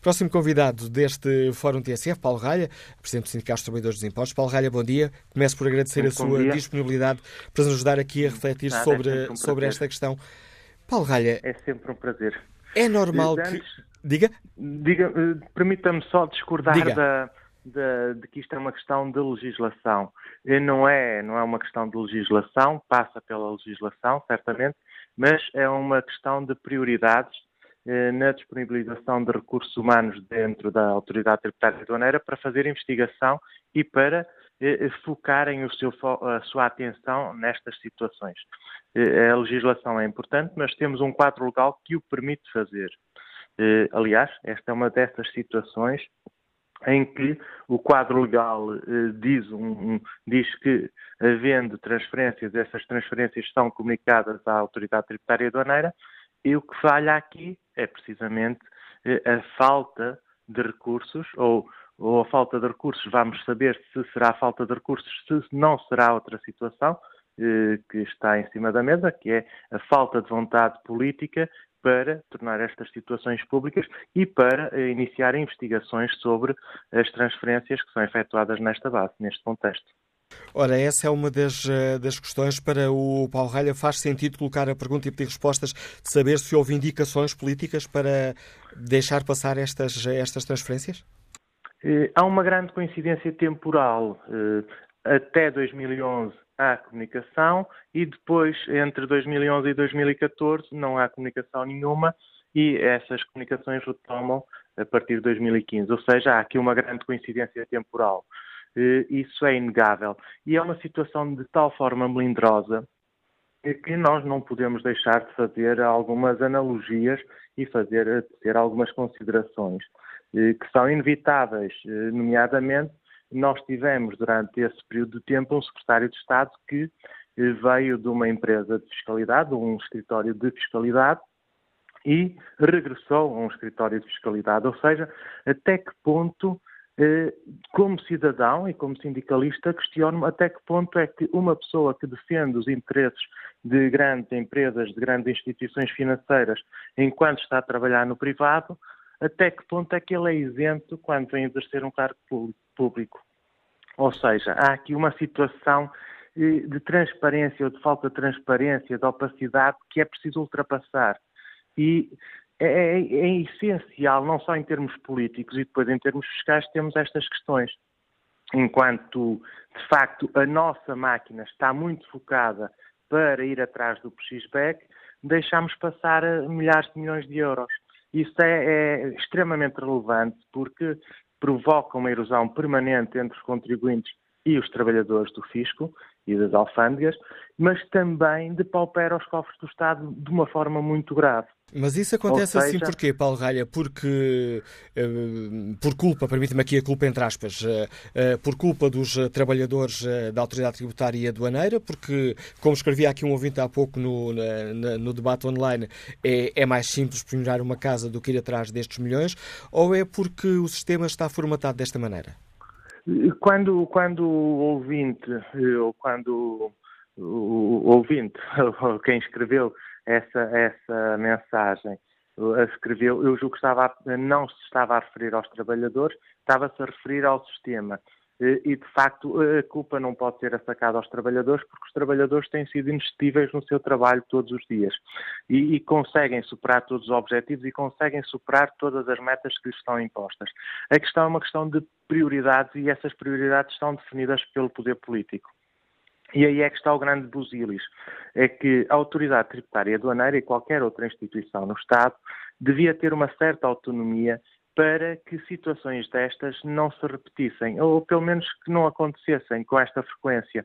Próximo convidado deste Fórum TSF, Paulo Ralha, Presidente do Sindicato dos Trabalhadores dos Impostos. Paulo Ralha, bom dia. Começo por agradecer Muito a sua dia. disponibilidade para nos ajudar aqui a refletir Nada, sobre, é um sobre esta questão. Paulo Ralha.
É sempre um prazer.
É normal Antes, que. Diga?
Diga, eh, permita-me só discordar Diga. Da, da, de que isto é uma questão de legislação. Não é, não é uma questão de legislação, passa pela legislação, certamente, mas é uma questão de prioridades eh, na disponibilização de recursos humanos dentro da Autoridade Tributária Aduaneira para fazer investigação e para eh, focarem o seu, a sua atenção nestas situações. Eh, a legislação é importante, mas temos um quadro legal que o permite fazer. Aliás, esta é uma dessas situações em que o quadro legal diz, um, diz, que, havendo transferências, essas transferências são comunicadas à Autoridade Tributária Aduaneira, e o que falha aqui é precisamente eh, a falta de recursos, ou, ou, a falta de recursos, vamos saber se será a falta de recursos, se não será outra situação eh, que está em cima da mesa, que é a falta de vontade política para tornar estas situações públicas e para eh, iniciar investigações sobre as transferências que são efetuadas nesta base, neste contexto.
Ora, essa é uma das, eh, das questões para o Paulo Ralha. Faz sentido colocar a pergunta e pedir respostas de saber se houve indicações políticas para deixar passar estas, estas transferências?
Eh, há uma grande coincidência temporal. Eh, até 2011 há comunicação e depois, entre 2011 e 2014, não há comunicação nenhuma e essas comunicações retomam a partir de 2015. Ou seja, há aqui uma grande coincidência temporal. Eh, isso é inegável. E é uma situação de tal forma melindrosa que nós não podemos deixar de fazer algumas analogias e fazer ter algumas considerações eh, que são inevitáveis, eh, nomeadamente nós tivemos durante esse período de tempo um secretário de Estado que veio de uma empresa de fiscalidade, um escritório de fiscalidade, e regressou a um escritório de fiscalidade. Ou seja, até que ponto eh, como cidadão e como sindicalista, questiono-me até que ponto é que uma pessoa que defende os interesses de grandes empresas, de grandes instituições financeiras, enquanto está a trabalhar no privado, até que ponto é que ele é isento quando vem exercer um cargo público. Ou seja, há aqui uma situação eh, de transparência ou de falta de transparência, de opacidade, que é preciso ultrapassar. E é, é, é, essencial, não só em termos políticos e depois em termos fiscais, temos estas questões. Enquanto, de facto, a nossa máquina está muito focada para ir atrás do PXBEC, deixamos passar milhares de milhões de euros. Isso é, é extremamente relevante porque provoca uma erosão permanente entre os contribuintes e os trabalhadores do fisco e das alfândegas, mas também depaupera os cofres do Estado de uma forma muito grave.
Mas isso acontece assim seja... assim porquê, Paulo Ralha? Porque, eh, por culpa, permite-me aqui a culpa entre aspas, eh, eh, por culpa dos trabalhadores da Autoridade Tributária e Aduaneira, porque, como escrevia aqui um ouvinte há pouco no, no, no debate online, é, é mais simples penhorar uma casa do que ir atrás destes milhões, ou é porque o sistema está formatado desta maneira?
Quando, quando o ouvinte, ou quando o ouvinte, ou quem escreveu essa, essa mensagem, escreveu, eu julgo que estava a, não se estava a referir aos trabalhadores, estava-se a referir ao sistema. E, de facto, a culpa não pode ser assacada aos trabalhadores, porque os trabalhadores têm sido indestíveis no seu trabalho todos os dias e, e, conseguem superar todos os objetivos e conseguem superar todas as metas que lhes estão impostas. A questão é uma questão de prioridades e essas prioridades estão definidas pelo poder político. E aí é que está o grande busilis, é que a autoridade tributária aduaneira e qualquer outra instituição no Estado devia ter uma certa autonomia para que situações destas não se repetissem, ou pelo menos que não acontecessem com esta frequência.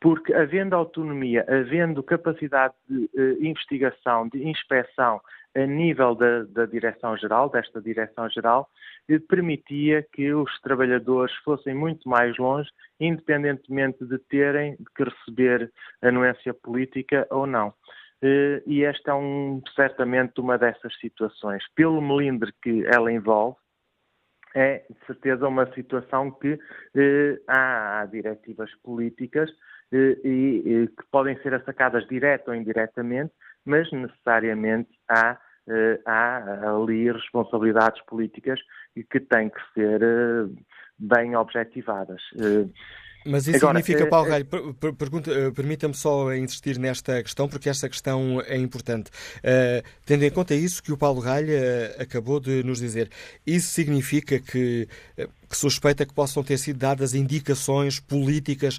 Porque, havendo autonomia, havendo capacidade de uh, investigação, de inspeção a nível da, da Direção-Geral, desta Direção-Geral, eh, permitia que os trabalhadores fossem muito mais longe, independentemente de terem que receber anuência política ou não. Eh, e esta é um, certamente uma dessas situações. Pelo melindre que ela envolve, é de certeza uma situação que eh, há, diretivas políticas eh, e, e, que podem ser assacadas direta ou indiretamente, mas necessariamente há, eh, há ali responsabilidades políticas que têm que ser eh, bem objetivadas. Eh,
mas isso Agora, significa, Paulo Galho, permita-me só insistir nesta questão, porque esta questão é importante. Uh, tendo em conta isso que o Paulo Galho uh, acabou de nos dizer, isso significa que, uh, que, suspeita que possam ter sido dadas indicações políticas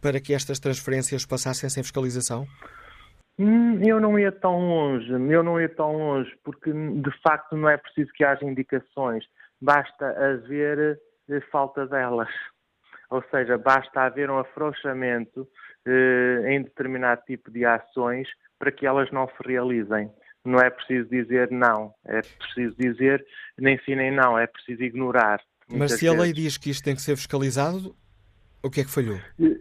para que estas transferências passassem sem fiscalização?
Hum, eu não ia tão longe, eu não ia tão longe, porque de facto não é preciso que haja indicações, basta haver falta delas. Ou seja, basta haver um afrouxamento eh, em determinado tipo de ações para que elas não se realizem. Não é preciso dizer não, é preciso dizer nem sim nem não, é preciso ignorar.
Mas se vezes. a lei diz que isto tem que ser fiscalizado, o que é que falhou?
Eh,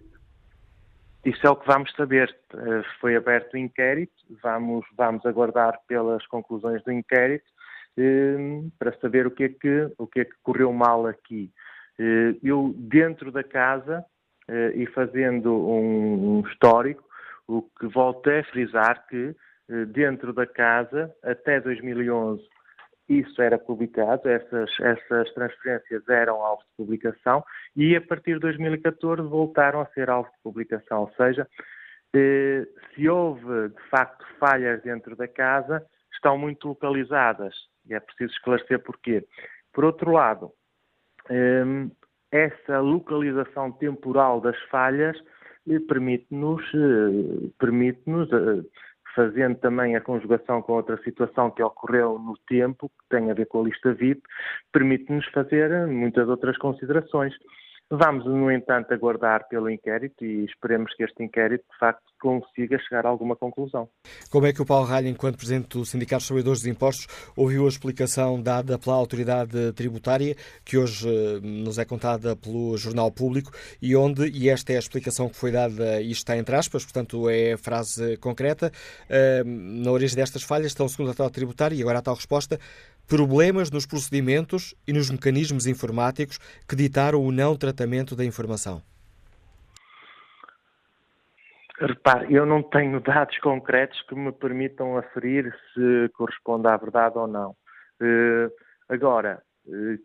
isso é o que vamos saber. Eh, foi aberto o inquérito, vamos, vamos aguardar pelas conclusões do inquérito eh, para saber o que, é que, o que é que correu mal aqui. Eh, eu, dentro da casa, eh, e fazendo um histórico, o que volto a frisar que eh, dentro da casa, até 2011, isso era publicado, essas, essas transferências eram alvo de publicação e a partir de 2014 voltaram a ser alvo de publicação, ou seja, se houve de facto falhas dentro da casa, estão muito localizadas e é preciso esclarecer porquê. Por outro lado, essa localização temporal das falhas eh, permite-nos, eh, permite-nos eh, fazendo também a conjugação com outra situação que ocorreu no tempo, que tem a ver com a lista VIP, permite-nos fazer muitas outras considerações. Vamos, no entanto, aguardar pelo inquérito e esperemos que este inquérito, de facto, consiga chegar a alguma conclusão.
Como é que o Paulo Ralho, enquanto Presidente do Sindicato dos Trabalhadores dos Impostos, ouviu a explicação dada pela autoridade tributária, que hoje eh, nos é contada pelo Jornal Público, e onde, e esta é a explicação que foi dada, e está entre aspas, portanto é frase concreta, eh, na origem destas falhas estão, segundo a autoridade tributária, e agora a tal resposta, problemas nos procedimentos e nos mecanismos informáticos que ditaram o não tratamento da informação?
Repare, eu não tenho dados concretos que me permitam aferir se corresponde à verdade ou não. Uh, agora, uh,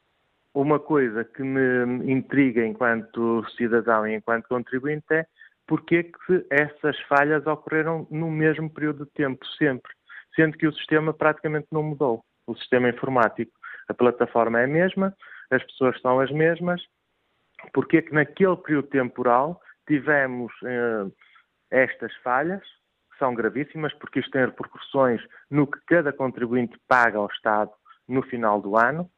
uma coisa que me intriga enquanto cidadão e enquanto contribuinte é porque que essas falhas ocorreram no mesmo período de tempo, sempre, sendo que o sistema praticamente não mudou o sistema informático. A plataforma é a mesma, as pessoas são as mesmas, porque é que naquele período temporal tivemos eh, estas falhas, que são gravíssimas, porque isto tem repercussões no que cada contribuinte paga ao Estado no final do ano,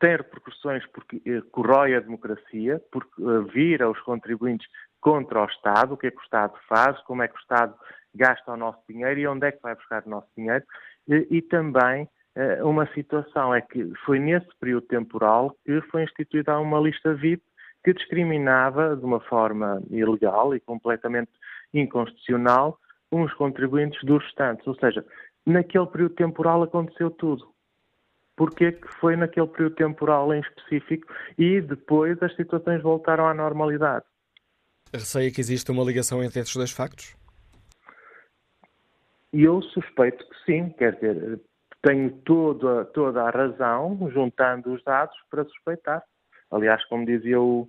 tem repercussões porque eh, corrói a democracia, porque eh, vira os contribuintes contra o Estado, o que é que o Estado faz, como é que o Estado gasta o nosso dinheiro e onde é que vai buscar o nosso dinheiro, e, e também uma situação é que foi nesse período temporal que foi instituída uma lista VIP que discriminava de uma forma ilegal e completamente inconstitucional uns contribuintes dos restantes. Ou seja, naquele período temporal aconteceu tudo. Porquê que foi naquele período temporal em específico e depois as situações voltaram à normalidade?
Receia que existe uma ligação entre esses dois factos?
Eu suspeito que sim, quer dizer, tenho toda, toda a razão, juntando os dados, para suspeitar. Aliás, como dizia o,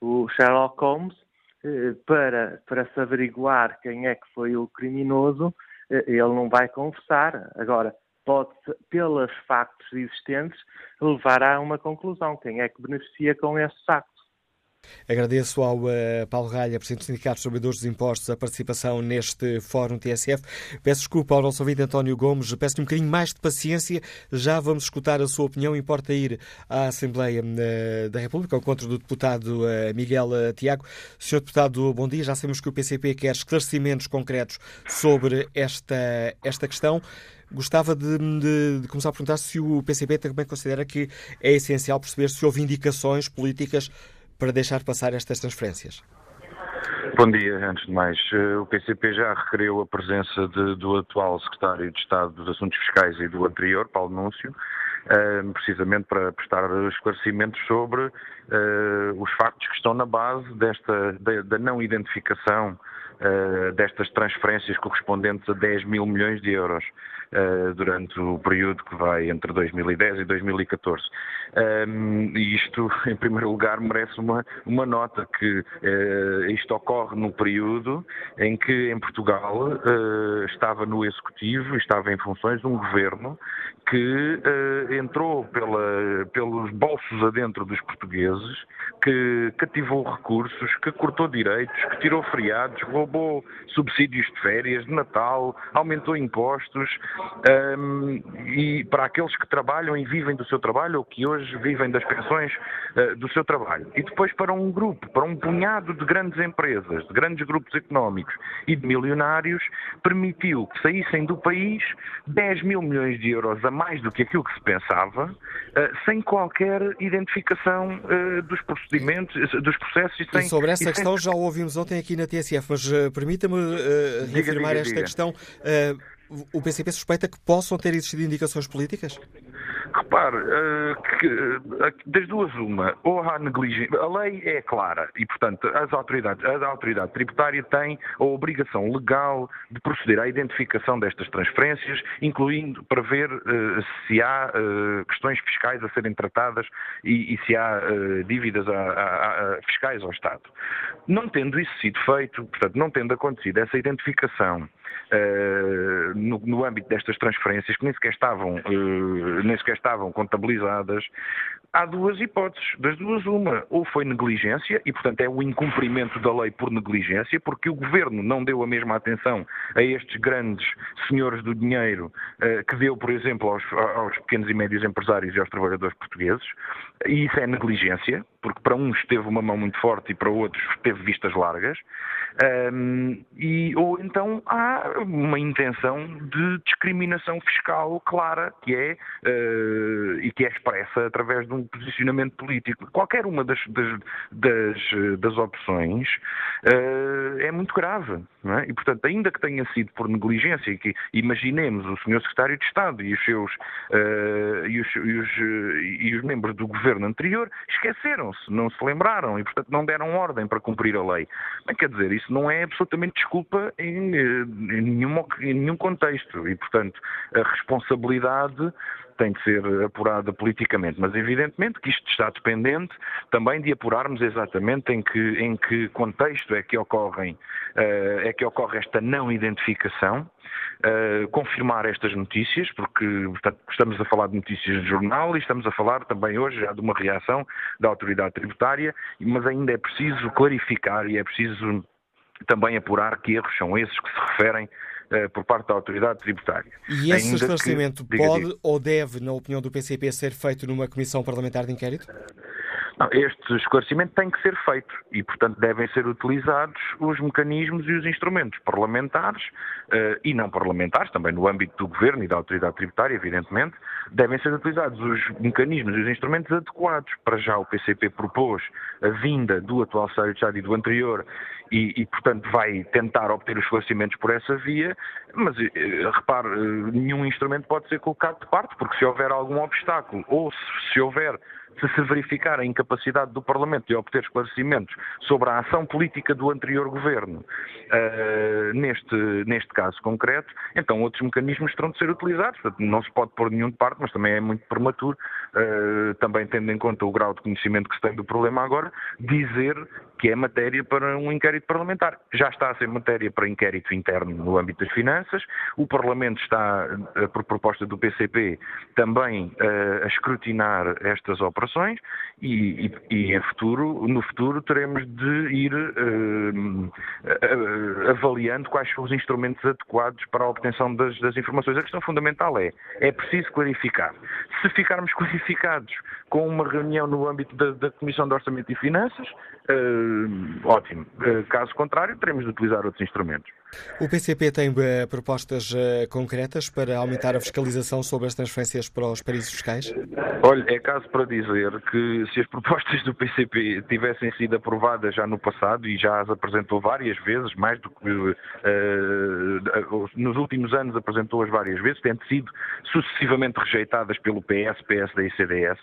o Sherlock Holmes, eh, para, para se averiguar quem é que foi o criminoso, eh, ele não vai confessar. Agora, pode, pelos factos existentes, levar a uma conclusão. Quem é que beneficia com esse facto?
Agradeço ao uh, Paulo Ralha, Presidente do Sindicato dos Trabalhadores dos Impostos, a participação neste Fórum TSF. Peço desculpa ao nosso ouvinte António Gomes, peço-lhe um bocadinho mais de paciência. Já vamos escutar a sua opinião. Importa ir à Assembleia uh, da República, ao encontro do deputado uh, Miguel Tiago. Senhor Deputado, bom dia. Já sabemos que o PCP quer esclarecimentos concretos sobre esta, esta questão. Gostava de, de, de, começar a perguntar se o PCP também considera que é essencial perceber se houve indicações políticas para deixar passar estas transferências?
Bom dia. Antes de mais, eh, o PCP já requeriu a presença de, do atual secretário de Estado dos Assuntos Fiscais e do anterior, Paulo Núncio, eh, precisamente para prestar esclarecimentos sobre uh, os factos que estão na base desta, da, não identificação destas transferências correspondentes a 10 mil milhões de euros. Uh, durante o período que vai entre 2010 e 2014. Um, isto, em primeiro lugar, merece uma, uma nota, que uh, isto ocorre no período em que em Portugal uh, estava no Executivo, estava em funções um governo que entrou pela, pelos bolsos adentro dos portugueses, que cativou recursos, que cortou direitos, que tirou feriados, roubou subsídios de férias, de Natal, aumentou impostos um, e para aqueles que trabalham e vivem do seu trabalho ou que hoje vivem das pensões uh, do seu trabalho. E depois para um grupo, para um punhado de grandes empresas, de grandes grupos económicos e de milionários, permitiu que saíssem do país 10 mil milhões de euros a mais do que aquilo que se pensava, uh, sem qualquer identificação uh, dos procedimentos, dos processos.
E, sem, e sobre essa e questão sem... já ouvimos ontem aqui na TSF, mas permita-me reafirmar diga, esta diga. questão. O PCP suspeita que possam ter existido indicações políticas?
Repare, uh, que, uh, das duas uma, ou há negligência, a lei é clara e, portanto, as autoridades, a autoridade tributária tem a obrigação legal de proceder à identificação destas transferências, incluindo para ver uh, se há questões fiscais a serem tratadas e, e se há dívidas a, a, a, fiscais ao Estado. Não tendo isso sido feito, portanto, não tendo acontecido essa identificação uh, no, no, âmbito destas transferências que nem sequer estavam, uh, nem sequer estavam contabilizadas, há duas hipóteses. Das duas, uma, ou foi negligência, e portanto é o incumprimento da lei por negligência, porque o governo não deu a mesma atenção a estes grandes senhores do dinheiro uh, que deu, por exemplo, aos, aos pequenos e médios empresários e aos trabalhadores portugueses, e isso é negligência, porque para uns teve uma mão muito forte e para outros teve vistas largas. Um, e, ou então há uma intenção de discriminação fiscal clara que é uh, e que é expressa através de um posicionamento político. Qualquer uma das, das, das, das opções uh, é muito grave. É? E, portanto, ainda que tenha sido por negligência, que imaginemos o Sr. Secretário de Estado e os seus uh, e, os, e, os, e os membros do governo anterior esqueceram-se, não se lembraram e, portanto, não deram ordem para cumprir a lei. Mas quer dizer, isso não é absolutamente desculpa em, em, nenhum, em nenhum contexto. E, portanto, a responsabilidade tem de ser apurada politicamente, mas evidentemente que isto está dependente também de apurarmos exatamente em que, em que contexto é que, ocorrem, uh, é que ocorre esta não identificação, Uh, confirmar estas notícias, porque portanto, estamos a falar de notícias de jornal e estamos a falar também hoje já de uma reação da autoridade tributária, mas ainda é preciso clarificar e é preciso também apurar que erros são esses que se referem uh, por parte da autoridade tributária.
E esse Ainda esclarecimento que, pode ou deve, na opinião do PCP, ser feito numa comissão parlamentar de inquérito?
Não, este esclarecimento tem que ser feito e, portanto, devem ser utilizados os mecanismos e os instrumentos parlamentares uh, e não parlamentares, também no âmbito do governo e da autoridade tributária, evidentemente, devem ser utilizados os mecanismos e os instrumentos adequados. Para já o PCP propôs a vinda do atual Secretário de Estado e do anterior e, e, portanto, vai tentar obter os esclarecimentos por essa via, mas, eh, repare, eh, nenhum instrumento pode ser colocado de parte, porque se houver algum obstáculo ou se, se houver se se verificar a incapacidade do Parlamento de obter esclarecimentos sobre a ação política do anterior governo, uh, neste, neste caso concreto, então outros mecanismos terão de ser utilizados. Não se pode pôr nenhum de parte, mas também é muito prematuro, uh, também tendo em conta o grau de conhecimento que se tem do problema agora, dizer que é matéria para um inquérito parlamentar. Já está a ser matéria para inquérito interno no âmbito das finanças. O Parlamento está, eh, por proposta do PCP, também uh, a escrutinar estas operações e, e, e futuro, no futuro teremos de ir uh, avaliando quais são os instrumentos adequados para a obtenção das, das informações. A questão fundamental é, é preciso clarificar. Se ficarmos clarificados com uma reunião no âmbito da, da Comissão de Orçamento e Finanças, ótimo. Uh, caso contrário, teremos de utilizar outros instrumentos.
O PCP tem uh, propostas uh, concretas para aumentar a fiscalização sobre as transferências para os paraísos fiscais?
Olha, é caso para dizer que se as propostas do PCP tivessem sido aprovadas já no passado e já as apresentou várias vezes, mais do que uh, nos últimos anos apresentou-as várias vezes, tendo sido sucessivamente rejeitadas pelo PS, PSD e CDS,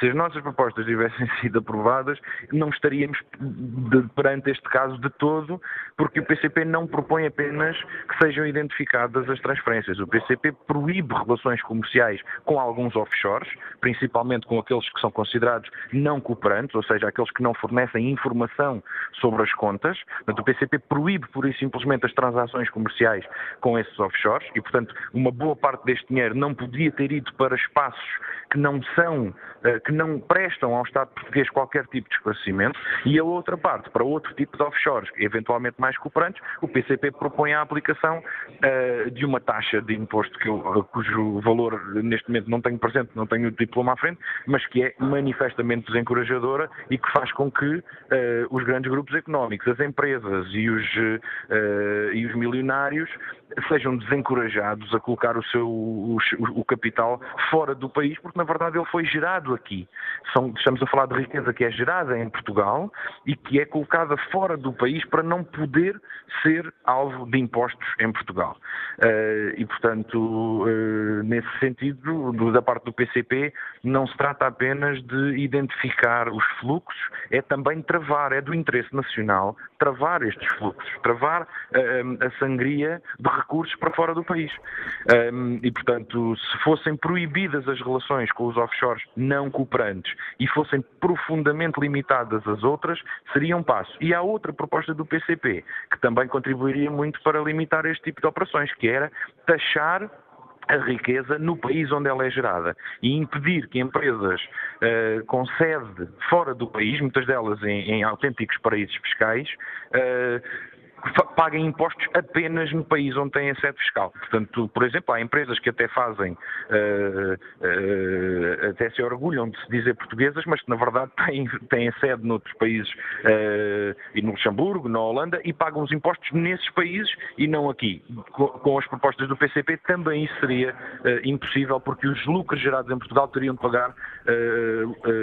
se as nossas propostas tivessem sido aprovadas, não estaríamos de, perante este caso de todo, porque o PCP não propõe apenas que sejam identificadas as transferências. O PCP proíbe relações comerciais com alguns offshores, principalmente com aqueles que são considerados não cooperantes, ou seja, aqueles que não fornecem informação sobre as contas. Portanto, o PCP proíbe, por isso simplesmente, as transações comerciais com esses offshores e, portanto, uma boa parte deste dinheiro não podia ter ido para espaços que não são, eh, que não prestam ao Estado português qualquer tipo de esclarecimento, e a outra parte, para outro tipo de offshores, eventualmente mais cooperantes, o PCP propõe a aplicação uh, de uma taxa de imposto que eu, uh, cujo valor neste momento não tenho presente, não tenho o diploma à frente, mas que é manifestamente desencorajadora e que faz com que uh, os grandes grupos económicos, as empresas e os, e os milionários sejam desencorajados a colocar o seu o, o, capital fora do país, porque na verdade ele foi gerado aqui. São, estamos a falar de riqueza que é gerada em Portugal e que é colocada fora do país para não poder ser alvo de impostos em Portugal. Uh, e portanto, uh, nesse sentido, do, da parte do PCP, não se trata apenas de identificar os fluxos, é também travar, é do interesse nacional travar estes fluxos, travar uh, a sangria de recursos para fora do país. Um, e, portanto, se fossem proibidas as relações com os offshores não cooperantes e fossem profundamente limitadas as outras, seria um passo. E há outra proposta do PCP, que também contribuiria muito para limitar este tipo de operações, que era taxar a riqueza no país onde ela é gerada. E impedir que empresas uh, com sede fora do país, muitas delas em, em autênticos paraísos fiscais, uh, paguem impostos apenas no país onde têm a sede fiscal. Portanto, por exemplo, há empresas que até fazem, uh, uh, até se orgulham de se dizer portuguesas, mas que na verdade têm, têm sede noutros países, uh, e no Luxemburgo, na Holanda, e pagam os impostos nesses países e não aqui. Com, com as propostas do PCP também isso seria impossível, porque os lucros gerados em Portugal teriam de pagar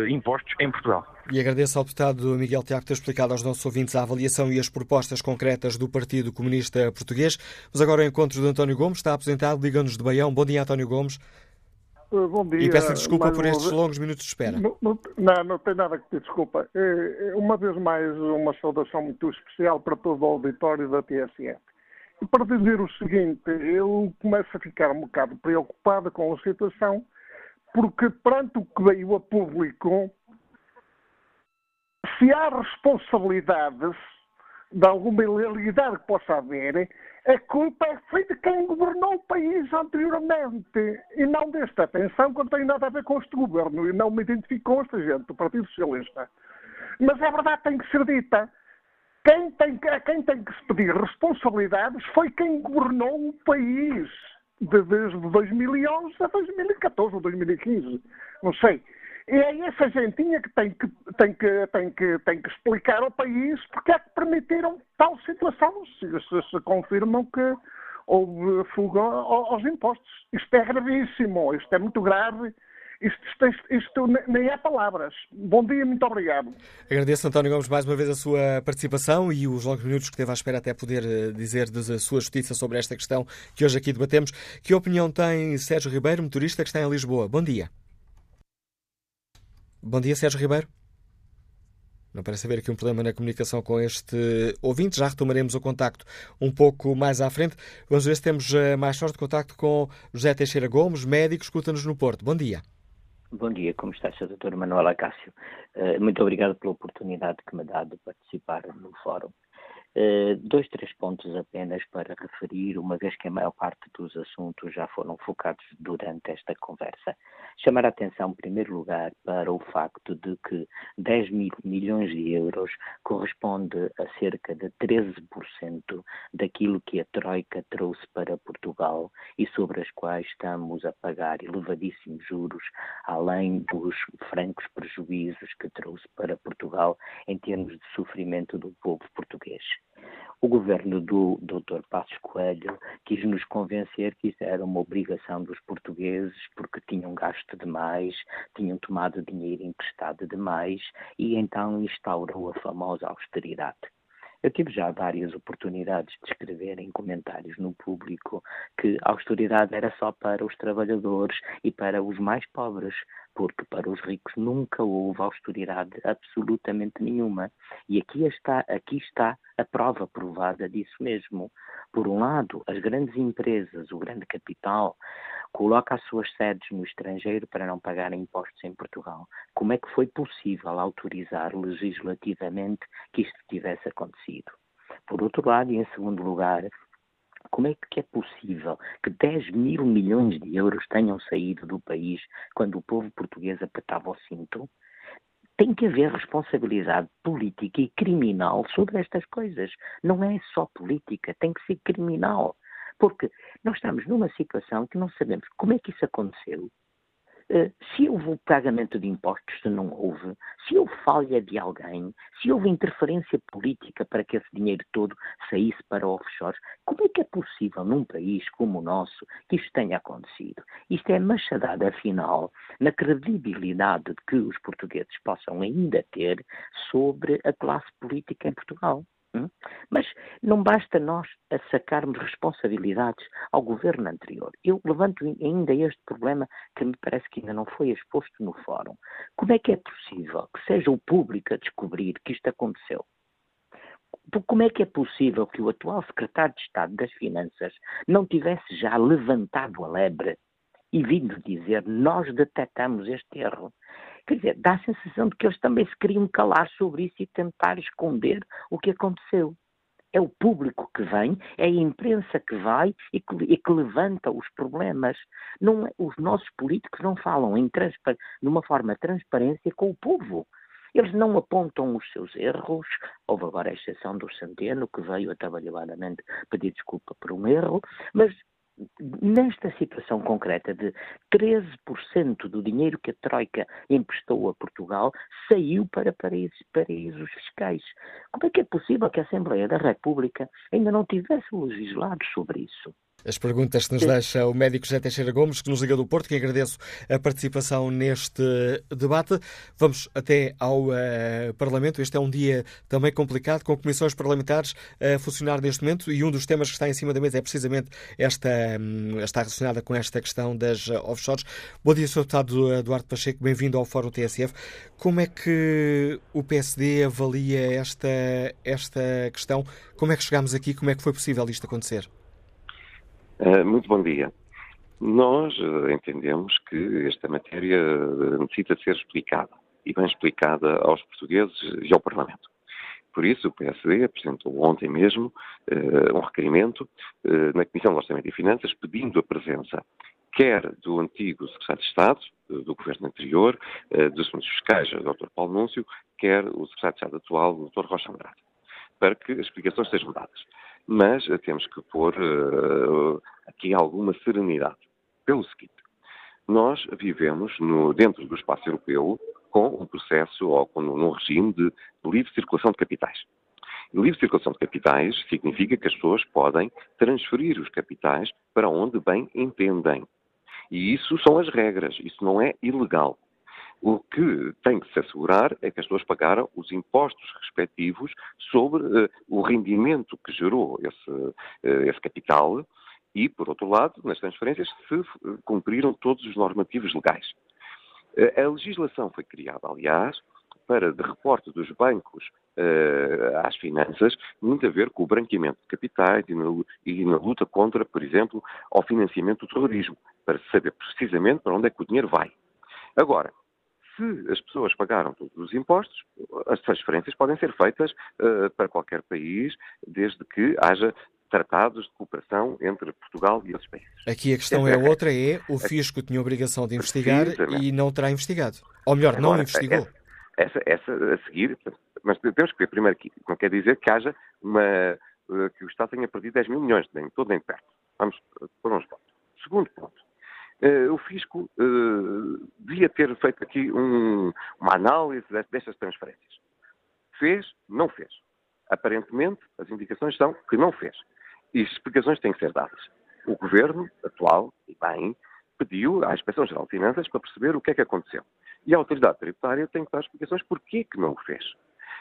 impostos em Portugal.
E agradeço ao deputado Miguel Tiago ter explicado aos nossos ouvintes a avaliação e as propostas concretas do Partido Comunista Português. Mas agora o encontro de António Gomes está apresentado. Liga-nos de Baião. Bom dia, António Gomes.
Uh, bom dia.
E peço desculpa por estes longos minutos de espera.
Não, não, não, tem nada que pedir desculpa. É, uma vez mais, uma saudação muito especial para todo o auditório da TSF. E para dizer o seguinte, eu começo a ficar um bocado preocupado com a situação, porque perante o que veio a público, se há responsabilidades de alguma ilegalidade que possa haver, a culpa foi de quem governou o país anteriormente e não desta. Atenção que não tem nada a ver com este governo e não me identifico com esta gente do Partido Socialista. Mas a verdade tem que ser dita. Quem tem, a quem tem que se pedir responsabilidades foi quem governou o país de, desde 2011 a 2014 ou 2015. Não sei. E é essa gentinha que tem que, tem que, tem que, tem que explicar ao país porque é que permitiram tal situação, se, se, se confirmam que houve fuga aos impostos. Isto é gravíssimo, isto é muito grave. Isto, isto, isto, nem é palavras. Bom dia, muito obrigado.
Agradeço, António Gomes, mais uma vez a sua participação e os longos minutos que teve à espera até poder eh, dizer a sua justiça sobre esta questão que hoje aqui debatemos. Que opinião tem Sérgio Ribeiro, motorista que está em Lisboa? Bom dia. Bom dia, Sérgio Ribeiro. Não parece haver aqui um problema na comunicação com este ouvinte. Já retomaremos o contacto um pouco mais à frente. Vamos ver se temos eh, mais sorte de contacto com José Teixeira Gomes, médico, escuta-nos no Porto. Bom dia.
Bom dia, como está, Sr. Dr. Manuel Acácio? Muito obrigado pela oportunidade que me dá de participar no fórum. Uh, dois, três pontos apenas para referir, uma vez que a maior parte dos assuntos já foram focados durante esta conversa. Chamar a atenção, em primeiro lugar, para o facto de que 10 mil milhões de euros corresponde a cerca de 13% daquilo que a Troika trouxe para Portugal e sobre as quais estamos a pagar elevadíssimos juros, além dos francos prejuízos que trouxe para Portugal em termos de sofrimento do povo português o governo do Dr. Passos Coelho quis nos convencer que isso era uma obrigação dos portugueses porque tinham gasto demais, tinham tomado dinheiro emprestado demais e então instaurou a famosa austeridade. Eu tive já várias oportunidades de escrever em comentários no público que a austeridade era só para os trabalhadores e para os mais pobres, porque para os ricos nunca houve austeridade absolutamente nenhuma. E aqui está, aqui está a prova provada disso mesmo. Por um lado, as grandes empresas, o grande capital, coloca as suas sedes no estrangeiro para não pagarem impostos em Portugal. Como é que foi possível autorizar legislativamente que isto tivesse acontecido? Por outro lado, e em segundo lugar, como é que é possível que 10 mil milhões de euros tenham saído do país quando o povo português apertava o cinto? Tem que haver responsabilidade política e criminal sobre estas coisas. Não é só política, tem que ser criminal. Porque nós estamos numa situação que não sabemos como é que isso aconteceu, eh, se houve o pagamento de impostos, se não houve, se houve falha de alguém, se houve interferência política para que esse dinheiro todo saísse para offshores, como é que é possível num país como o nosso que isto tenha acontecido? Isto é machadada, afinal, na credibilidade que os portugueses possam ainda ter sobre a classe política em Portugal. Hum? Mas não basta nós sacarmos responsabilidades ao governo anterior. Eu levanto ainda este problema que me parece que ainda não foi exposto no fórum. Como é que é possível que seja o público a descobrir que isto aconteceu? Como é que é possível que o atual secretário de Estado das Finanças não tivesse já levantado a lebre e vindo dizer nós detectamos este erro? Quer dizer, dá a sensação de que eles também se queriam calar sobre isso e tentar esconder o que aconteceu. É o público que vem, é a imprensa que vai e que, e que levanta os problemas. Não, é, os nossos políticos não falam em de uma forma transparência com o povo. Eles não apontam os seus erros. Houve agora a exceção do Centeno, que veio atabalhoadamente pedir desculpa por um erro, mas nesta situação concreta de 13% do dinheiro que a Troika emprestou a Portugal saiu para paraísos, paraísos fiscais. Como é que é possível que a Assembleia da República ainda não tivesse legislado sobre isso?
As perguntas que nos deixa o médico José Teixeira Gomes, que nos liga do Porto, que agradeço a participação neste debate. Vamos até ao uh, Parlamento. Este é um dia também complicado, com comissões parlamentares a funcionar neste momento, e um dos temas que está em cima da mesa é precisamente esta, um, está relacionada com esta questão das uh, offshores. Bom dia, Sr. Deputado Eduardo Pacheco, bem-vindo ao Fórum TSF. Como é que o PSD avalia esta, esta questão? Como é que chegámos aqui? Como é que foi possível isto acontecer?
Eh, muito bom dia. Nós eh, entendemos que esta matéria eh, necessita ser explicada e bem explicada aos portugueses e ao Parlamento. Por isso, o PSD apresentou ontem mesmo um requerimento na Comissão de Orçamento e Finanças pedindo a presença quer do antigo Secretário de Estado, do governo anterior, dos assuntos fiscais, Dr. Paulo Núncio, quer o Secretário de Estado atual, Dr. Rocha Andrade, para que as explicações sejam dadas mas temos que pôr uh, aqui alguma serenidade. Pelo seguinte, nós vivemos no, dentro do espaço europeu com um processo ou com, num regime de livre circulação de capitais. livre circulação de capitais significa que as pessoas podem transferir os capitais para onde bem entendem. E isso são as regras, isso não é ilegal. O que tem que se assegurar é que as pessoas pagaram os impostos respectivos sobre uh, o rendimento que gerou esse, uh, esse capital e, por outro lado, nas transferências se cumpriram todos os normativos legais. Uh, a legislação foi criada, aliás, para de reporte dos bancos às finanças, muito a ver com o branqueamento de capitais e na, e na luta contra, por exemplo, ao financiamento do terrorismo, para saber precisamente para onde é que o dinheiro vai. Agora, se as pessoas pagaram todos os impostos, as transferências podem ser feitas uh, para qualquer país, desde que haja tratados de cooperação entre Portugal e outros países.
Aqui a questão é, é outra, é o fisco tinha a obrigação de investigar e não terá investigado. Ou melhor, Agora, não investigou.
Essa, essa, essa, a seguir, mas temos que ver primeiro que não quer dizer que haja uma, eh, que o Estado tenha perdido 10 mil milhões, nem todo nem perto. Vamos por uns pontos. Segundo ponto, o Fisco uh, devia ter feito aqui um, uma análise destas transferências. Fez? Não fez. Aparentemente, as indicações são que não fez. E explicações têm que ser dadas. O governo atual, e bem, pediu à Inspeção Geral de Finanças para perceber o que é que aconteceu. E a autoridade tributária tem que dar explicações porquê que não o fez.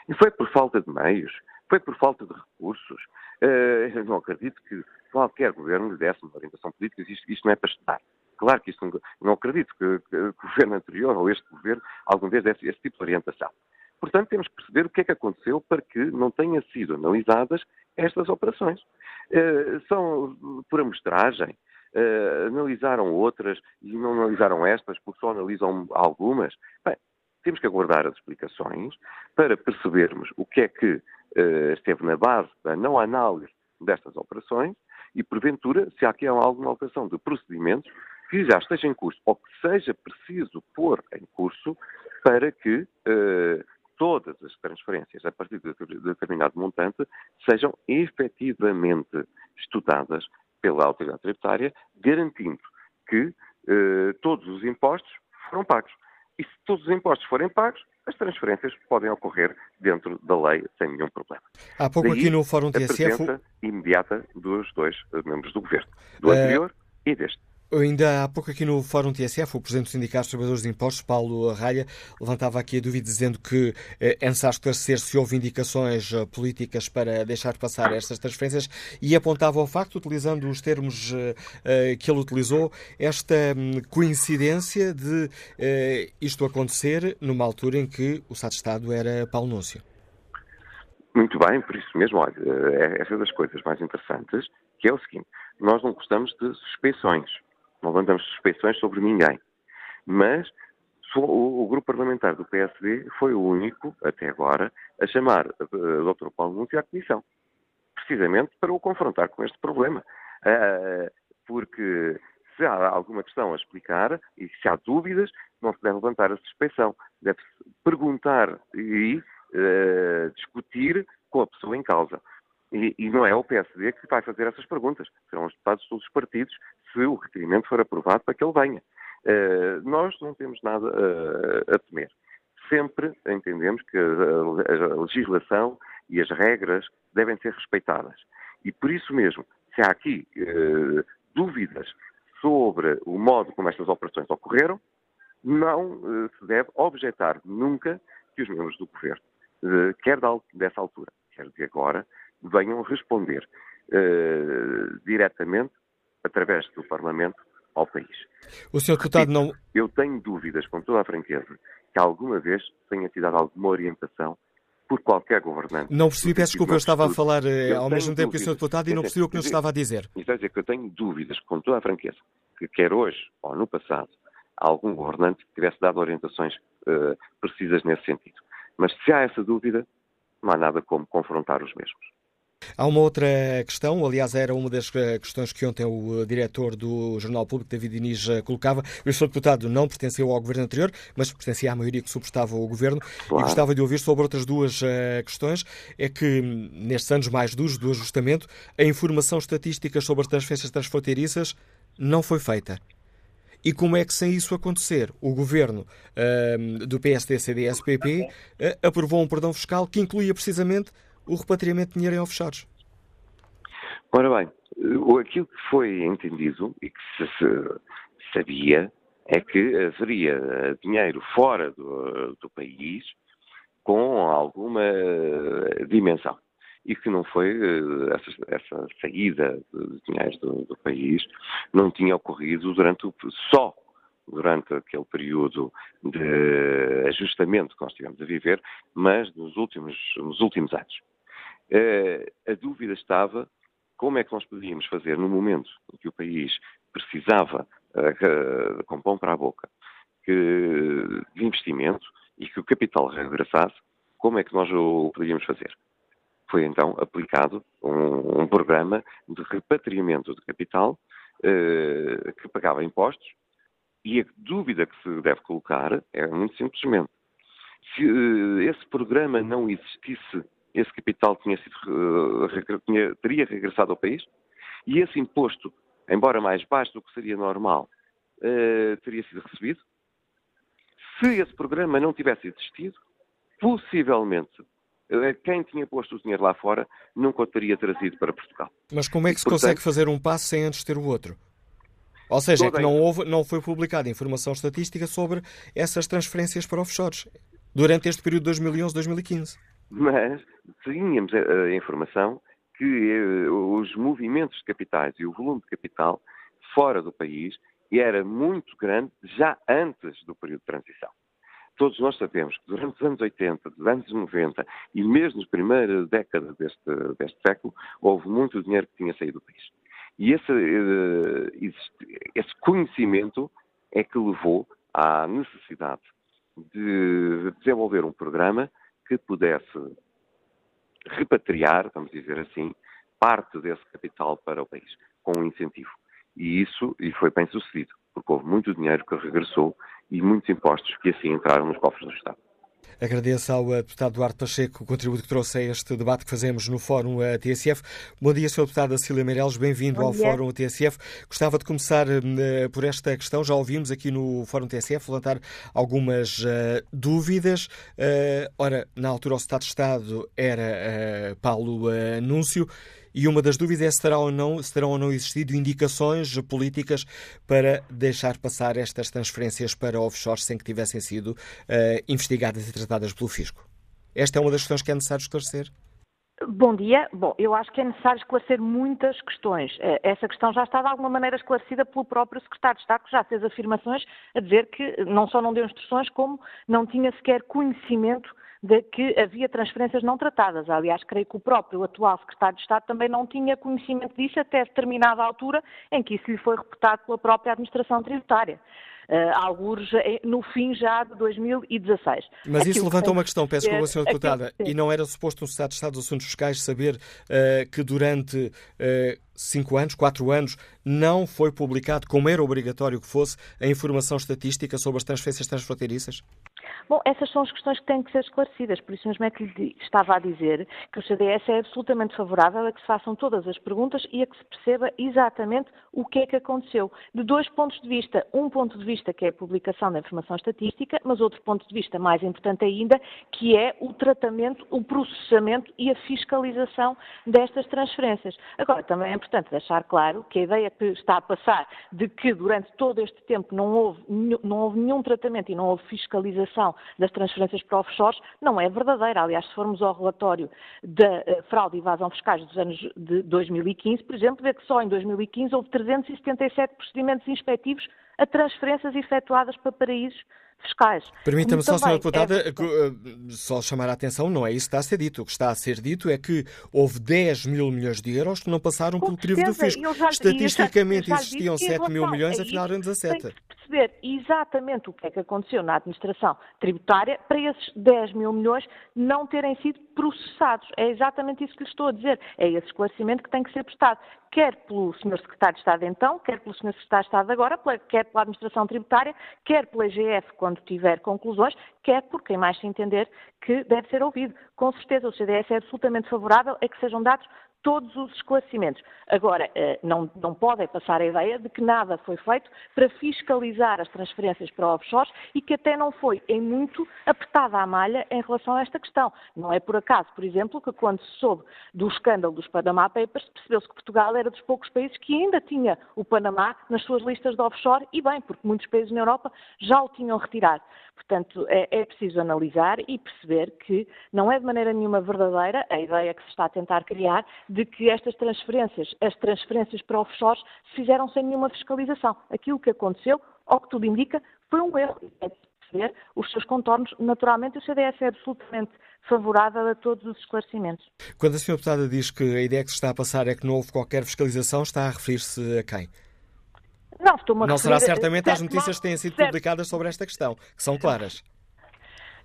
E foi por falta de meios, foi por falta de recursos. Uh, não acredito que qualquer governo lhe desse uma orientação política, isto, isto não é para estudar. Claro que isto não, não acredito que, que, o governo anterior ou este governo algum vez desse esse tipo de orientação. Portanto, temos que perceber o que é que aconteceu para que não tenham sido analisadas estas operações. Uh, são por amostragem, uh, analisaram outras e não analisaram estas porque só analisam algumas. Bem, temos que aguardar as explicações para percebermos o que é que uh, esteve na base da não análise destas operações e, porventura, se há aqui alguma alteração de procedimentos que já esteja em curso ou que seja preciso pôr em curso para que uh, todas as transferências a partir de determinado montante sejam efetivamente estudadas pela autoridade tributária, garantindo que eh, todos os impostos foram pagos. E se todos os impostos forem pagos, as transferências podem ocorrer dentro da lei sem nenhum problema.
Há pouco
Daí,
aqui no Fórum TSF...
A presença imediata dos dois membros do governo, do anterior uh... e deste.
Ainda há pouco aqui no Fórum TSF, o Presidente do Sindicato dos Trabalhadores de Impostos, Paulo Arralha, levantava aqui a dúvida dizendo que eh, é necessário esclarecer se houve indicações eh, políticas para deixar passar estas transferências e apontava ao facto, utilizando os termos eh, que ele utilizou, esta hum, coincidência de isto acontecer numa altura em que o Estado de Estado era Paulo Núncio.
Muito bem, por isso mesmo, olha, é essa das coisas mais interessantes, que é o seguinte, nós não gostamos de suspeições não levantamos suspeições sobre ninguém. Mas o, o, grupo parlamentar do PSD foi o único, até agora, a chamar o Dr. Paulo Núncio à Comissão, precisamente para o confrontar com este problema. Uh, porque se há alguma questão a explicar e se há dúvidas, não se deve levantar a suspeição. Deve-se perguntar e uh, discutir com a pessoa em causa. E, e, não é o PSD que vai fazer essas perguntas. Serão os deputados de todos os partidos, se o requerimento for aprovado, para que ele venha. Uh, nós não temos nada uh, a temer. Sempre entendemos que a, a, legislação e as regras devem ser respeitadas. E por isso mesmo, se há aqui uh, dúvidas sobre o modo como estas operações ocorreram, não se deve objetar nunca que os membros do governo, quer dessa altura, quer de agora, venham responder uh, diretamente, através do Parlamento, ao país.
O senhor deputado não.
Eu tenho dúvidas, com toda a franqueza, que alguma vez tenha sido dada alguma orientação por qualquer governante.
Não percebi, peço desculpa, eu estava a falar eh, ao mesmo tempo que o senhor deputado e não percebi o que nos estava a dizer.
Isso dizer que eu tenho dúvidas, com toda a franqueza, que quer hoje ou no passado, algum governante tivesse dado orientações uh, precisas nesse sentido. Mas se há essa dúvida, não há nada como confrontar os mesmos.
Há uma outra questão, aliás, era uma das eh, questões que ontem o eh, diretor do Jornal Público, David Diniz, eh, colocava. O Sr. Deputado não pertenceu ao governo anterior, mas pertencia à maioria que suportava o governo. Claro. E gostava de ouvir sobre outras duas questões. É que, hum, nestes anos mais duros do ajustamento, a informação estatística sobre as transferências transfronteiriças não foi feita. E como é que, sem isso acontecer, o governo uh, do PSD, CDS, PP uh, aprovou um perdão fiscal que incluía precisamente o repatriamento de dinheiro em offshores?
Ora bem, aquilo que foi entendido e que se sabia é que haveria dinheiro fora do, do país com alguma dimensão e que não foi essa, essa saída de dinheiro do, do, país não tinha ocorrido durante o, só durante aquele período de ajustamento que nós tivemos a viver, mas nos últimos, nos últimos anos. Uh, a dúvida estava como é que nós podíamos fazer no momento em que o país precisava uh, com pão para a boca, que, de investimento e que o capital regressasse, como é que nós o poderíamos fazer? Foi então aplicado um, um programa de repatriamento de capital eh, que pagava impostos e a dúvida que se deve colocar é muito simplesmente se esse programa não existisse, esse capital tinha sido, uh, tinha, teria regressado ao país e esse imposto, embora mais baixo do que seria normal, uh, teria sido recebido. Se esse programa não tivesse existido, possivelmente quem tinha posto o dinheiro lá fora nunca o teria trazido para Portugal.
Mas como é que se Portanto, consegue fazer um passo sem antes ter o outro? Ou seja, é que não, houve, não foi publicada informação estatística sobre essas transferências para offshores durante este período de 2011-2015.
Mas tínhamos a, a informação que uh, os movimentos de capitais e o volume de capital fora do país era muito grande já antes do período de transição. Todos nós sabemos que durante os anos 80, dos anos 90 e mesmo nas primeiras décadas deste, deste século, houve muito dinheiro que tinha saído do país. E esse, uh, esse conhecimento é que levou à necessidade de desenvolver um programa que pudesse repatriar, vamos dizer assim, parte desse capital para o país, com um incentivo. E isso e foi bem sucedido, porque houve muito dinheiro que regressou e muitos impostos que assim entraram nos cofres do Estado.
Agradeço ao eh, deputado Duarte Pacheco o contributo que trouxe a este debate que fazemos no Fórum eh, TSF. Bom dia, Sr. Deputado Cília Meireles, bem-vindo ao Fórum TSF. Gostava de começar uh, por esta questão. Já ouvimos aqui no Fórum TSF levantar algumas uh, dúvidas. Uh, ora, na altura o Estado de Estado era Paulo Anúncio. E uma das dúvidas é se terão ou não, se terão ou não existido indicações políticas para deixar passar estas transferências para offshore sem que tivessem sido uh, investigadas e tratadas pelo Fisco. Esta é uma das questões que é necessário esclarecer.
Bom dia. Bom, eu acho que é necessário esclarecer muitas questões. Eh, essa questão já está de alguma maneira esclarecida pelo próprio Secretário de Estado, que já fez afirmações a dizer que não só não deu instruções, como não tinha sequer conhecimento de que havia transferências não tratadas. Aliás, creio que o próprio atual secretário de Estado também não tinha conhecimento disso até determinada altura em que isso lhe foi reportado pela própria administração tributária. Uh, alguns no fim já de 2016.
Mas isso levantou uma questão, peço desculpa, Sra. Deputada, e não era suposto um Estado de Estado dos Assuntos Fiscais saber uh, que durante uh, cinco anos, quatro anos, não foi publicado, como era obrigatório que fosse, a informação estatística sobre as transferências transfronteiriças?
Bom, essas são as questões que têm que ser esclarecidas, por isso mesmo é que lhe estava a dizer que o CDS é absolutamente favorável a que se façam todas as perguntas e a que se perceba exatamente o que é que aconteceu. De dois pontos de vista, um ponto de vista que é a publicação da informação estatística, mas outro ponto de vista mais importante ainda, que é o tratamento, o processamento e a fiscalização destas transferências. Agora, também é importante deixar claro que a ideia que está a passar de que durante todo este tempo não houve, não houve nenhum tratamento e não houve fiscalização das transferências para offshores não é verdadeira. Aliás, se formos ao relatório da eh, fraude e evasão fiscais dos anos de 2015, por exemplo, vê que só em 2015 houve 377 procedimentos inspectivos a transferências efetuadas para paraísos fiscais.
Permita-me só, Sra. Deputada, é... Eh, só chamar a atenção, não é isso que está a ser dito. O que está a ser dito é que houve 10 mil milhões de euros que não passaram pelo crivo do fisco. Já, Estatisticamente já, já existiam 7 mil milhões, afinal eram 17
perceber exatamente o que é que aconteceu na administração tributária para esses 10 mil milhões não terem sido processados. É exatamente isso que lhe estou a dizer. É esse esclarecimento que tem que ser prestado, quer pelo Sr. Secretário de Estado então, quer pelo Sr. Secretário de Estado agora, quer pela administração tributária, quer pela EGF quando tiver conclusões, quer por quem mais se entender que deve ser ouvido. Com certeza o CDS é absolutamente favorável a que sejam dados todos os esclarecimentos. Agora, eh, não, não pode passar a ideia de que nada foi feito para fiscalizar as transferências para offshores e que até não foi, em muito, apertada a malha em relação a esta questão. Não é por acaso, por exemplo, que quando se soube do escândalo dos Panama Papers, percebeu-se que Portugal era dos poucos países que ainda tinha o Panamá nas suas listas de offshore, e bem, porque muitos países na Europa já o tinham retirado. Portanto, é, é, preciso analisar e perceber que não é de maneira nenhuma verdadeira a ideia que se está a tentar criar de que estas transferências, as transferências para offshores, se fizeram sem nenhuma fiscalização. Aquilo que aconteceu, ao que tudo indica, foi um erro. É perceber os seus contornos. Naturalmente, o CDS é absolutamente favorável a todos os esclarecimentos.
Quando a senhora deputada diz que a ideia que se está a passar é que não houve qualquer fiscalização, está a referir-se a quem?
Não, estou-me a
Não
referir,
será certamente às
certo,
notícias que têm sido
certo.
publicadas sobre esta questão, que são claras.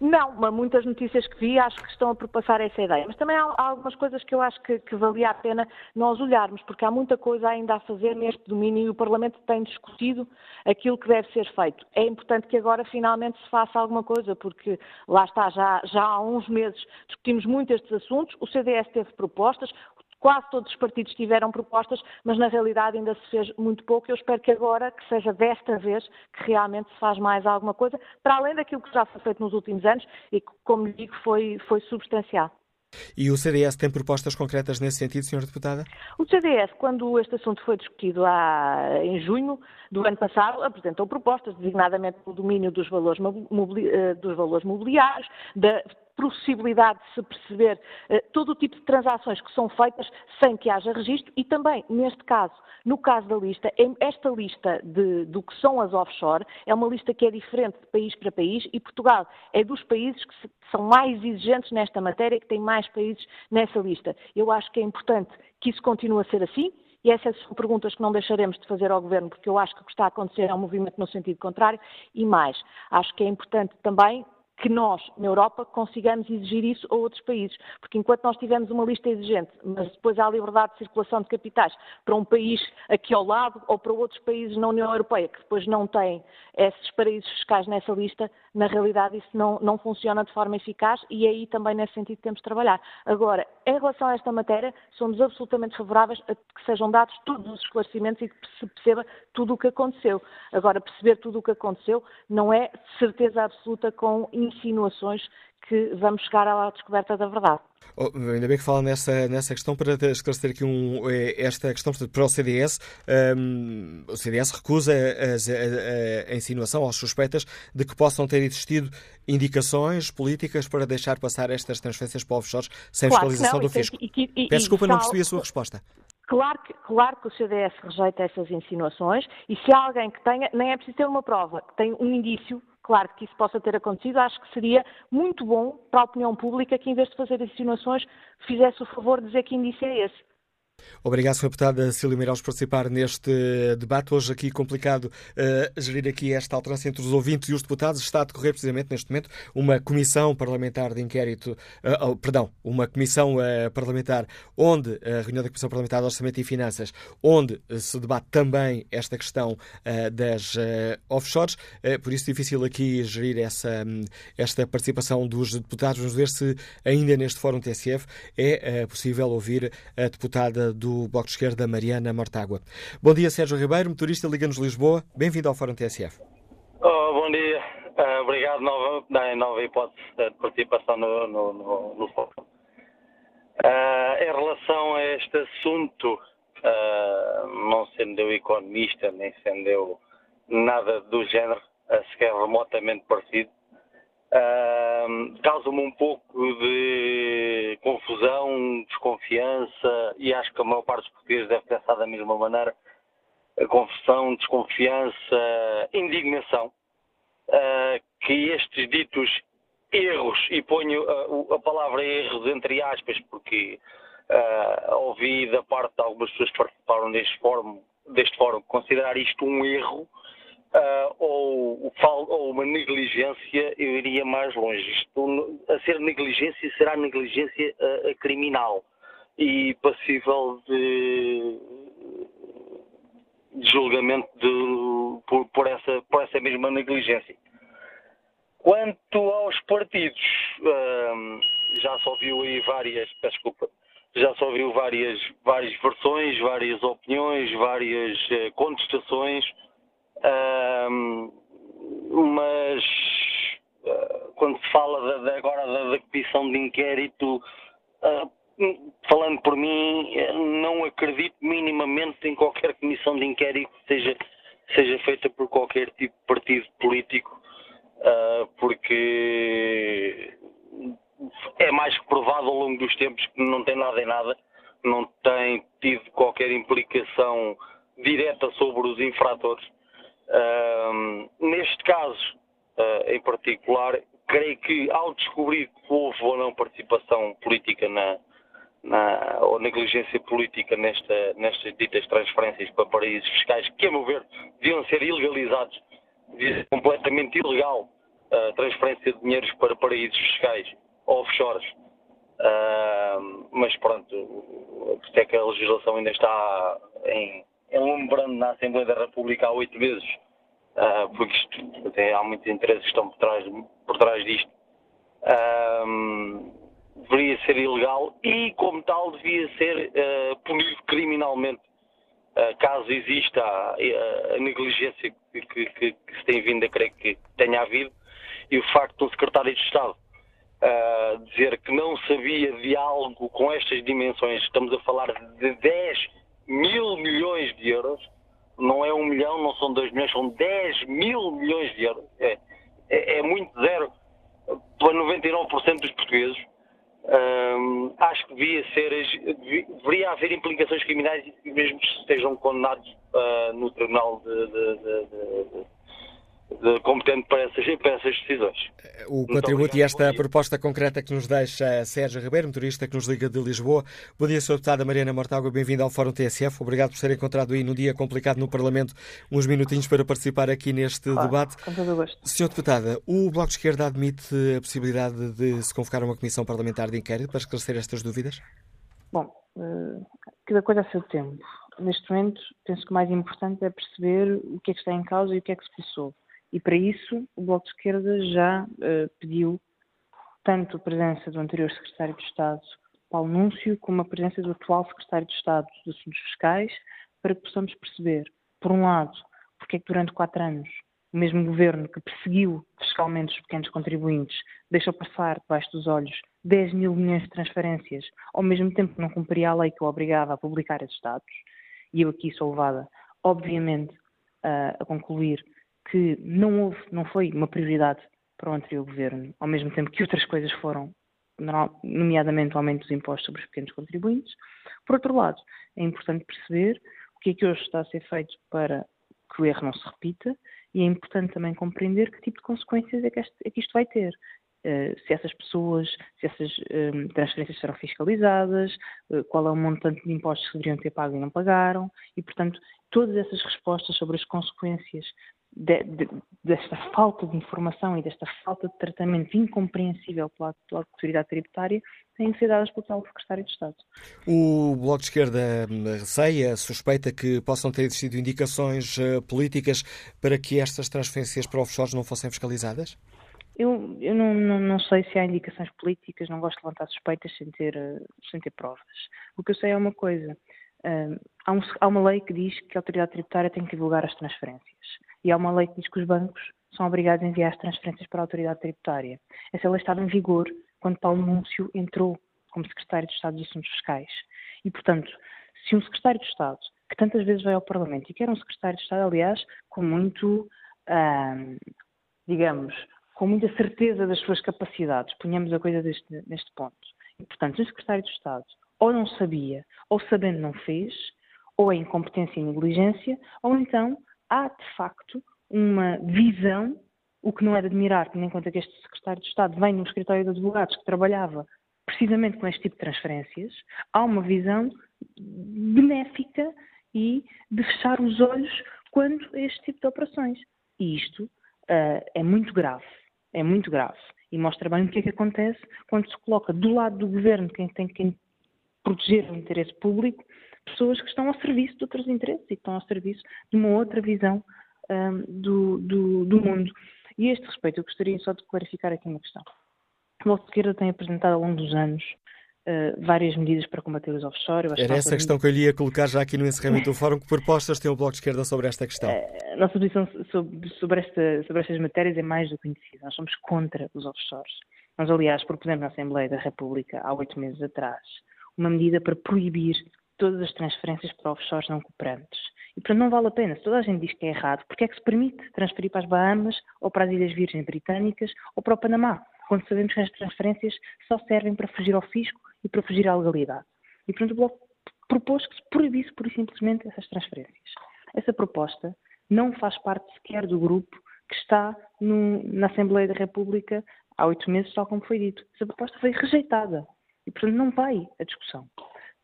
Não, mas muitas notícias que vi acho que estão a perpassar essa ideia. Mas também há, há algumas coisas que eu acho que, que valia a pena nós olharmos, porque há muita coisa ainda a fazer neste domínio e o Parlamento tem discutido aquilo que deve ser feito. É importante que agora finalmente se faça alguma coisa, porque lá está, já, já há uns meses discutimos muito estes assuntos, o CDS teve propostas, Quase todos os partidos tiveram propostas, mas na realidade ainda se fez muito pouco. Eu espero que agora, que seja desta vez, que realmente se faz mais alguma coisa, para além daquilo que já foi feito nos últimos anos e que, como lhe digo, foi, foi substancial.
E o CDS tem propostas concretas nesse sentido, Sra. Deputada?
O CDS, quando este assunto foi discutido há, em junho do ano passado, apresentou propostas, designadamente no domínio dos valores, mobili, eh, dos valores mobiliários, da possibilidade de se perceber eh, todo o tipo de transações que são feitas sem que haja registro e também, neste caso, no caso da lista, esta lista de, do que são as offshore é uma lista que é diferente de país para país e Portugal é dos países que, se, que são mais exigentes nesta matéria, que tem mais países nessa lista. Eu acho que é importante que isso continue a ser assim. E essas são perguntas que não deixaremos de fazer ao Governo, porque eu acho que o que está a acontecer é um movimento no sentido contrário. E mais, acho que é importante também que nós, na Europa, consigamos exigir isso a outros países. Porque enquanto nós tivermos uma lista exigente, mas depois há liberdade de circulação de capitais para um país aqui ao lado ou para outros países na União Europeia, que depois não têm esses paraísos fiscais nessa lista, na realidade isso não, não funciona de forma eficaz e aí também nesse sentido temos de trabalhar. Agora, em relação a esta matéria, somos absolutamente favoráveis a que sejam dados todos os esclarecimentos e que se perceba tudo o que aconteceu. Agora, perceber tudo o que aconteceu não é certeza absoluta com insinuações que vamos chegar à descoberta da verdade.
Oh, ainda bem que fala nessa, nessa questão para esclarecer aqui um, eh, esta questão para o CDS. Um, o CDS recusa a, a, a, insinuação as suspeitas de que possam ter existido indicações políticas para deixar passar estas transferências para offshores sem claro fiscalização não, do fisco. E, e, e, Peço desculpa, não percebi a sua resposta.
Claro que, claro que o CDS rejeita essas insinuações e se há alguém que tenha, nem é preciso ter uma prova, que tem um indício claro que isso possa ter acontecido, acho que seria muito bom para a opinião pública que, em vez de fazer insinuações, fizesse o favor de dizer que indício é esse.
Obrigado, Sr. Deputada Cília Meirelles, por participar neste debate. Hoje aqui complicado uh, gerir aqui esta alternância entre os ouvintes e os deputados. Está a decorrer precisamente neste momento uma comissão parlamentar de inquérito, uh, oh, perdão, uma comissão uh, parlamentar onde, a reunião da Comissão Parlamentar de Orçamento e Finanças, onde se debate também esta questão das offshores. por isso difícil aqui gerir essa, um, esta participação dos deputados. Vamos ver se ainda neste Fórum TSF é possível ouvir a deputada do Bloco de Esquerda, Mariana Mortágua. Bom dia, Sérgio Ribeiro, motorista Liga-nos Lisboa. Bem-vindo ao Fórum TSF.
Oh, bom dia. Uh, obrigado nova, nova hipótese de participação no, no, no, no Fórum. Uh, em relação a este assunto, uh, não sendo eu economista, nem sendo eu nada do género, sequer remotamente parecido, Causa-me um pouco de confusão, desconfiança, e acho que a maior parte dos portugueses deve pensar da mesma maneira. Confusão, desconfiança, indignação, uh, que estes ditos erros, e ponho a, a palavra erros entre aspas, porque uh, ouvi da parte de algumas pessoas que participaram deste fórum, deste fórum considerar isto um erro, uh, ou, ou, uma negligência, eu iria mais longe. Isto, a ser negligência será negligência uh, criminal e passível de, de julgamento de, por, por, essa, por essa mesma negligência. Quanto aos partidos, uh, já se ouviu aí várias, peço desculpa, já se ouviu várias, várias versões, várias opiniões, várias contestações mas uh, quando se fala de, de agora da, comissão de inquérito, uh, falando por mim, não acredito minimamente em qualquer comissão de inquérito que seja, seja feita por qualquer tipo de partido político, uh, porque é mais que provado ao longo dos tempos que não tem nada em nada, não tem tido qualquer implicação direta sobre os infratores neste caso, uh, em particular, creio que ao descobrir que houve ou não participação política na, na, ou negligência política nesta, nestas ditas transferências para paraísos fiscais, que, a meu ver, deviam ser ilegalizados, devia ser completamente ilegal a transferência de dinheiros para paraísos fiscais offshores. Uh, mas pronto, isso é que a legislação ainda está em, em lembrando na Assembleia da República há oito meses, uh, porque isto, até há muitos interesses que estão por trás, por trás disto. Uh, deveria ser ilegal e, como tal, devia ser punido criminalmente caso exista a, a negligência que, que, que, se tem vindo a crer que tenha havido e o facto do secretário de Estado uh, dizer que não sabia de algo com estas dimensões, estamos a falar de 10 mil milhões de euros, não é um milhão, não são dois milhões, são 10 mil milhões de euros. É, é, é muito zero para 99% dos portugueses. Um, acho que devia ser, deveria haver implicações criminais mesmo que estejam condenados uh, no Tribunal de, de, de, competente para essas, para essas decisões.
O contributo e esta proposta concreta que nos deixa Sérgio Ribeiro, motorista que nos liga de Lisboa. Bom dia, Sra. Deputada Mariana Mortágua, bem-vinda ao Fórum TSF. Obrigado por ser encontrado aí no dia complicado no Parlamento uns minutinhos para participar aqui neste
claro,
debate.
Com todo o gosto.
Sra. Deputada, o Bloco de Esquerda admite a possibilidade de se convocar uma comissão parlamentar de inquérito para esclarecer estas dúvidas?
Bom, uh, cada coisa a seu tempo. Neste momento, penso que o mais importante é perceber o que é que está em causa e o que é que se passou. E para isso, o Bloco de Esquerda já uh, pediu tanto a presença do anterior secretário de Estado, Paulo Núncio, como a presença do atual secretário de Estado dos Assuntos Fiscais, para que possamos perceber, por um lado, porque é que durante quatro anos o mesmo governo que perseguiu fiscalmente os pequenos contribuintes deixou passar debaixo dos olhos 10 mil milhões de transferências, ao mesmo tempo que não cumpria a lei que o obrigava a publicar esses dados. E eu aqui sou levada, obviamente, a, a concluir que não houve, não foi uma prioridade para o anterior governo, ao mesmo tempo que outras coisas foram, nomeadamente o aumento dos impostos sobre os pequenos contribuintes. Por outro lado, é importante perceber o que é que hoje está a ser feito para que o erro não se repita e é importante também compreender que tipo de consequências é que, este, é que isto vai ter. Uh, se essas pessoas, se essas um, transferências serão fiscalizadas, uh, qual é o montante de impostos que deveriam ter pago e não pagaram, e, portanto, todas essas respostas sobre as consequências de, de, desta falta de informação e desta falta de tratamento incompreensível pela, pela autoridade tributária têm que ser dadas pelo atual Secretário de Estado.
O Bloco de Esquerda receia, suspeita que possam ter existido indicações uh, políticas para que estas transferências para offshores não fossem fiscalizadas?
Eu, eu não, não, não, sei se há indicações políticas, não gosto de levantar suspeitas sem ter, uh, sem ter provas. O que eu sei é uma coisa. Uh, há, um, há uma lei que diz que a autoridade tributária tem que divulgar as transferências e há uma lei que diz que os bancos são obrigados a enviar as transferências para a autoridade tributária. Essa lei estava em vigor quando Paulo Núncio entrou como secretário de Estado dos Assuntos Fiscais. E, portanto, se um secretário de Estado, que tantas vezes vai ao Parlamento, e que era um secretário de Estado, aliás, com muito, digamos, com muita certeza das suas capacidades, ponhamos a coisa deste, neste ponto. E, portanto, um secretário de Estado ou não sabia, ou sabendo não fez, ou é incompetência e negligência, ou então há de facto uma visão, o que não é de admirar, tendo em conta que este secretário de Estado vem num escritório de advogados que trabalhava precisamente com este tipo de transferências, há uma visão benéfica e de fechar os olhos quando este tipo de operações. E isto uh, é muito grave, é muito grave. E mostra bem o que é que acontece quando se coloca do lado do governo quem tem que proteger o interesse público pessoas que estão ao serviço de outros interesses e que estão ao serviço de uma outra visão um, do, do, do, mundo. E a este respeito, eu gostaria só de clarificar aqui uma questão. O Bloco de Esquerda tem apresentado ao longo dos anos uh, várias medidas para combater os offshore.
Era essa a questão que eu lhe ia colocar já aqui no encerramento do fórum. Que propostas tem o Bloco de Esquerda sobre esta questão?
Uh, a nossa posição sobre, sobre, esta, sobre estas matérias é mais do que conhecida. Nós somos contra os offshores. Nós, aliás, propusemos na Assembleia da República, há oito meses atrás, uma medida para proibir todas as transferências para offshores não cooperantes. E, portanto, não vale a pena. Se toda a gente diz que é errado, porque é que se permite transferir para as Bahamas, ou para as Ilhas Virgens Britânicas, ou para o Panamá, quando sabemos que as transferências só servem para fugir ao fisco e para fugir à legalidade. E, portanto, o Bloco propôs que se proibisse, pura e simplesmente, essas transferências. Essa proposta não faz parte sequer do grupo que está no, na Assembleia da República há oito meses, tal como foi dito. Essa proposta foi rejeitada. E, portanto, não vai a discussão.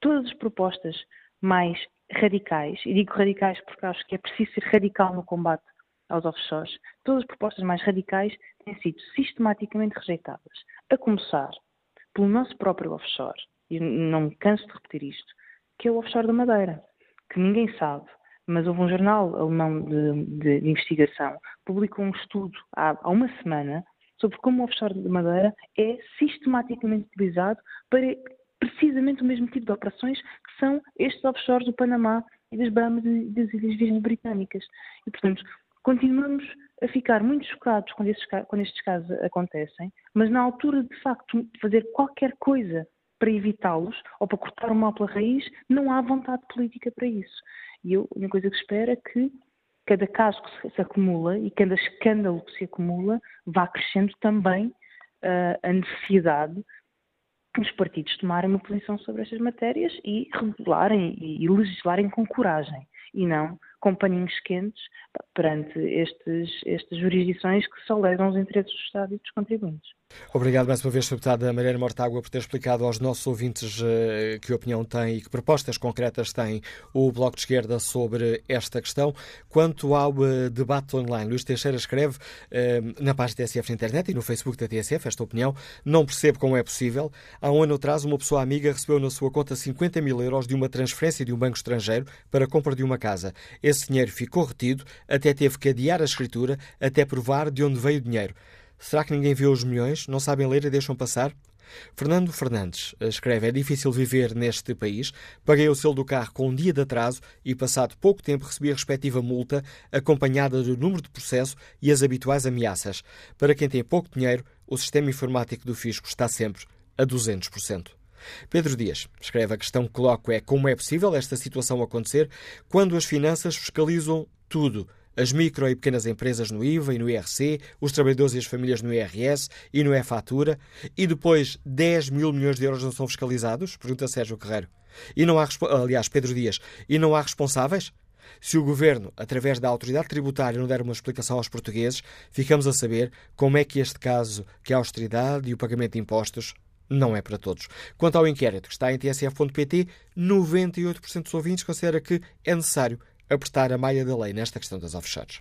Todas as propostas mais radicais, e digo radicais porque acho que é preciso ser radical no combate aos offshores, todas as propostas mais radicais têm sido sistematicamente rejeitadas. A começar pelo nosso próprio offshore, e não me canso de repetir isto, que é o offshore da Madeira, que ninguém sabe, mas houve um jornal alemão de, de, de investigação, publicou um estudo há, há, uma semana sobre como o offshore da Madeira é sistematicamente utilizado para precisamente o mesmo tipo de operações que são estes offshores do Panamá e das Bahamas e das Ilhas Virgens Britânicas. E, portanto, continuamos a ficar muito chocados quando, estes, quando estes casos acontecem, mas na altura de facto de fazer qualquer coisa para evitá-los ou para cortar o mal pela raiz, não há vontade política para isso. E eu, a única coisa que espero é que cada caso que se, acumula e cada escândalo que se acumula vá crescendo também uh, a necessidade os partidos tomarem uma posição sobre estas matérias e regularem e legislarem com coragem e não com paninhos quentes perante estes, estas jurisdições que só levam os interesses do Estado e dos contribuintes.
Obrigado mais uma vez, deputada Mariana Mortágua, por ter explicado aos nossos ouvintes uh, que opinião tem e que propostas concretas tem o Bloco de Esquerda sobre esta questão. Quanto ao uh, debate online, Luís Teixeira escreve uh, na página da TSF na internet e no Facebook da TSF esta opinião. Não percebo como é possível. Há um ano atrás, uma pessoa amiga recebeu na sua conta 50 mil euros de uma transferência de um banco estrangeiro para a compra de uma casa. Esse dinheiro ficou retido, até teve que adiar a escritura até provar de onde veio o dinheiro. Será que ninguém viu os milhões? Não sabem ler e deixam passar? Fernando Fernandes escreve: É difícil viver neste país. Paguei o selo do carro com um dia de atraso e, passado pouco tempo, recebi a respectiva multa, acompanhada do número de processo e as habituais ameaças. Para quem tem pouco dinheiro, o sistema informático do fisco está sempre a 200%. Pedro Dias escreve: A questão que coloco é como é possível esta situação acontecer quando as finanças fiscalizam tudo as micro e pequenas empresas no IVA e no IRC, os trabalhadores e as famílias no IRS e no E-Fatura, e depois 10 mil milhões de euros não são fiscalizados? Pergunta Sérgio Carreiro. E não há, aliás, Pedro Dias, e não há responsáveis? Se o governo, através da autoridade tributária, não der uma explicação aos portugueses, ficamos a saber como é que este caso, que a austeridade e o pagamento de impostos, não é para todos. Quanto ao inquérito que está em tsf.pt, 98% dos ouvintes considera que é necessário apertar a malha da lei nesta questão das offshores.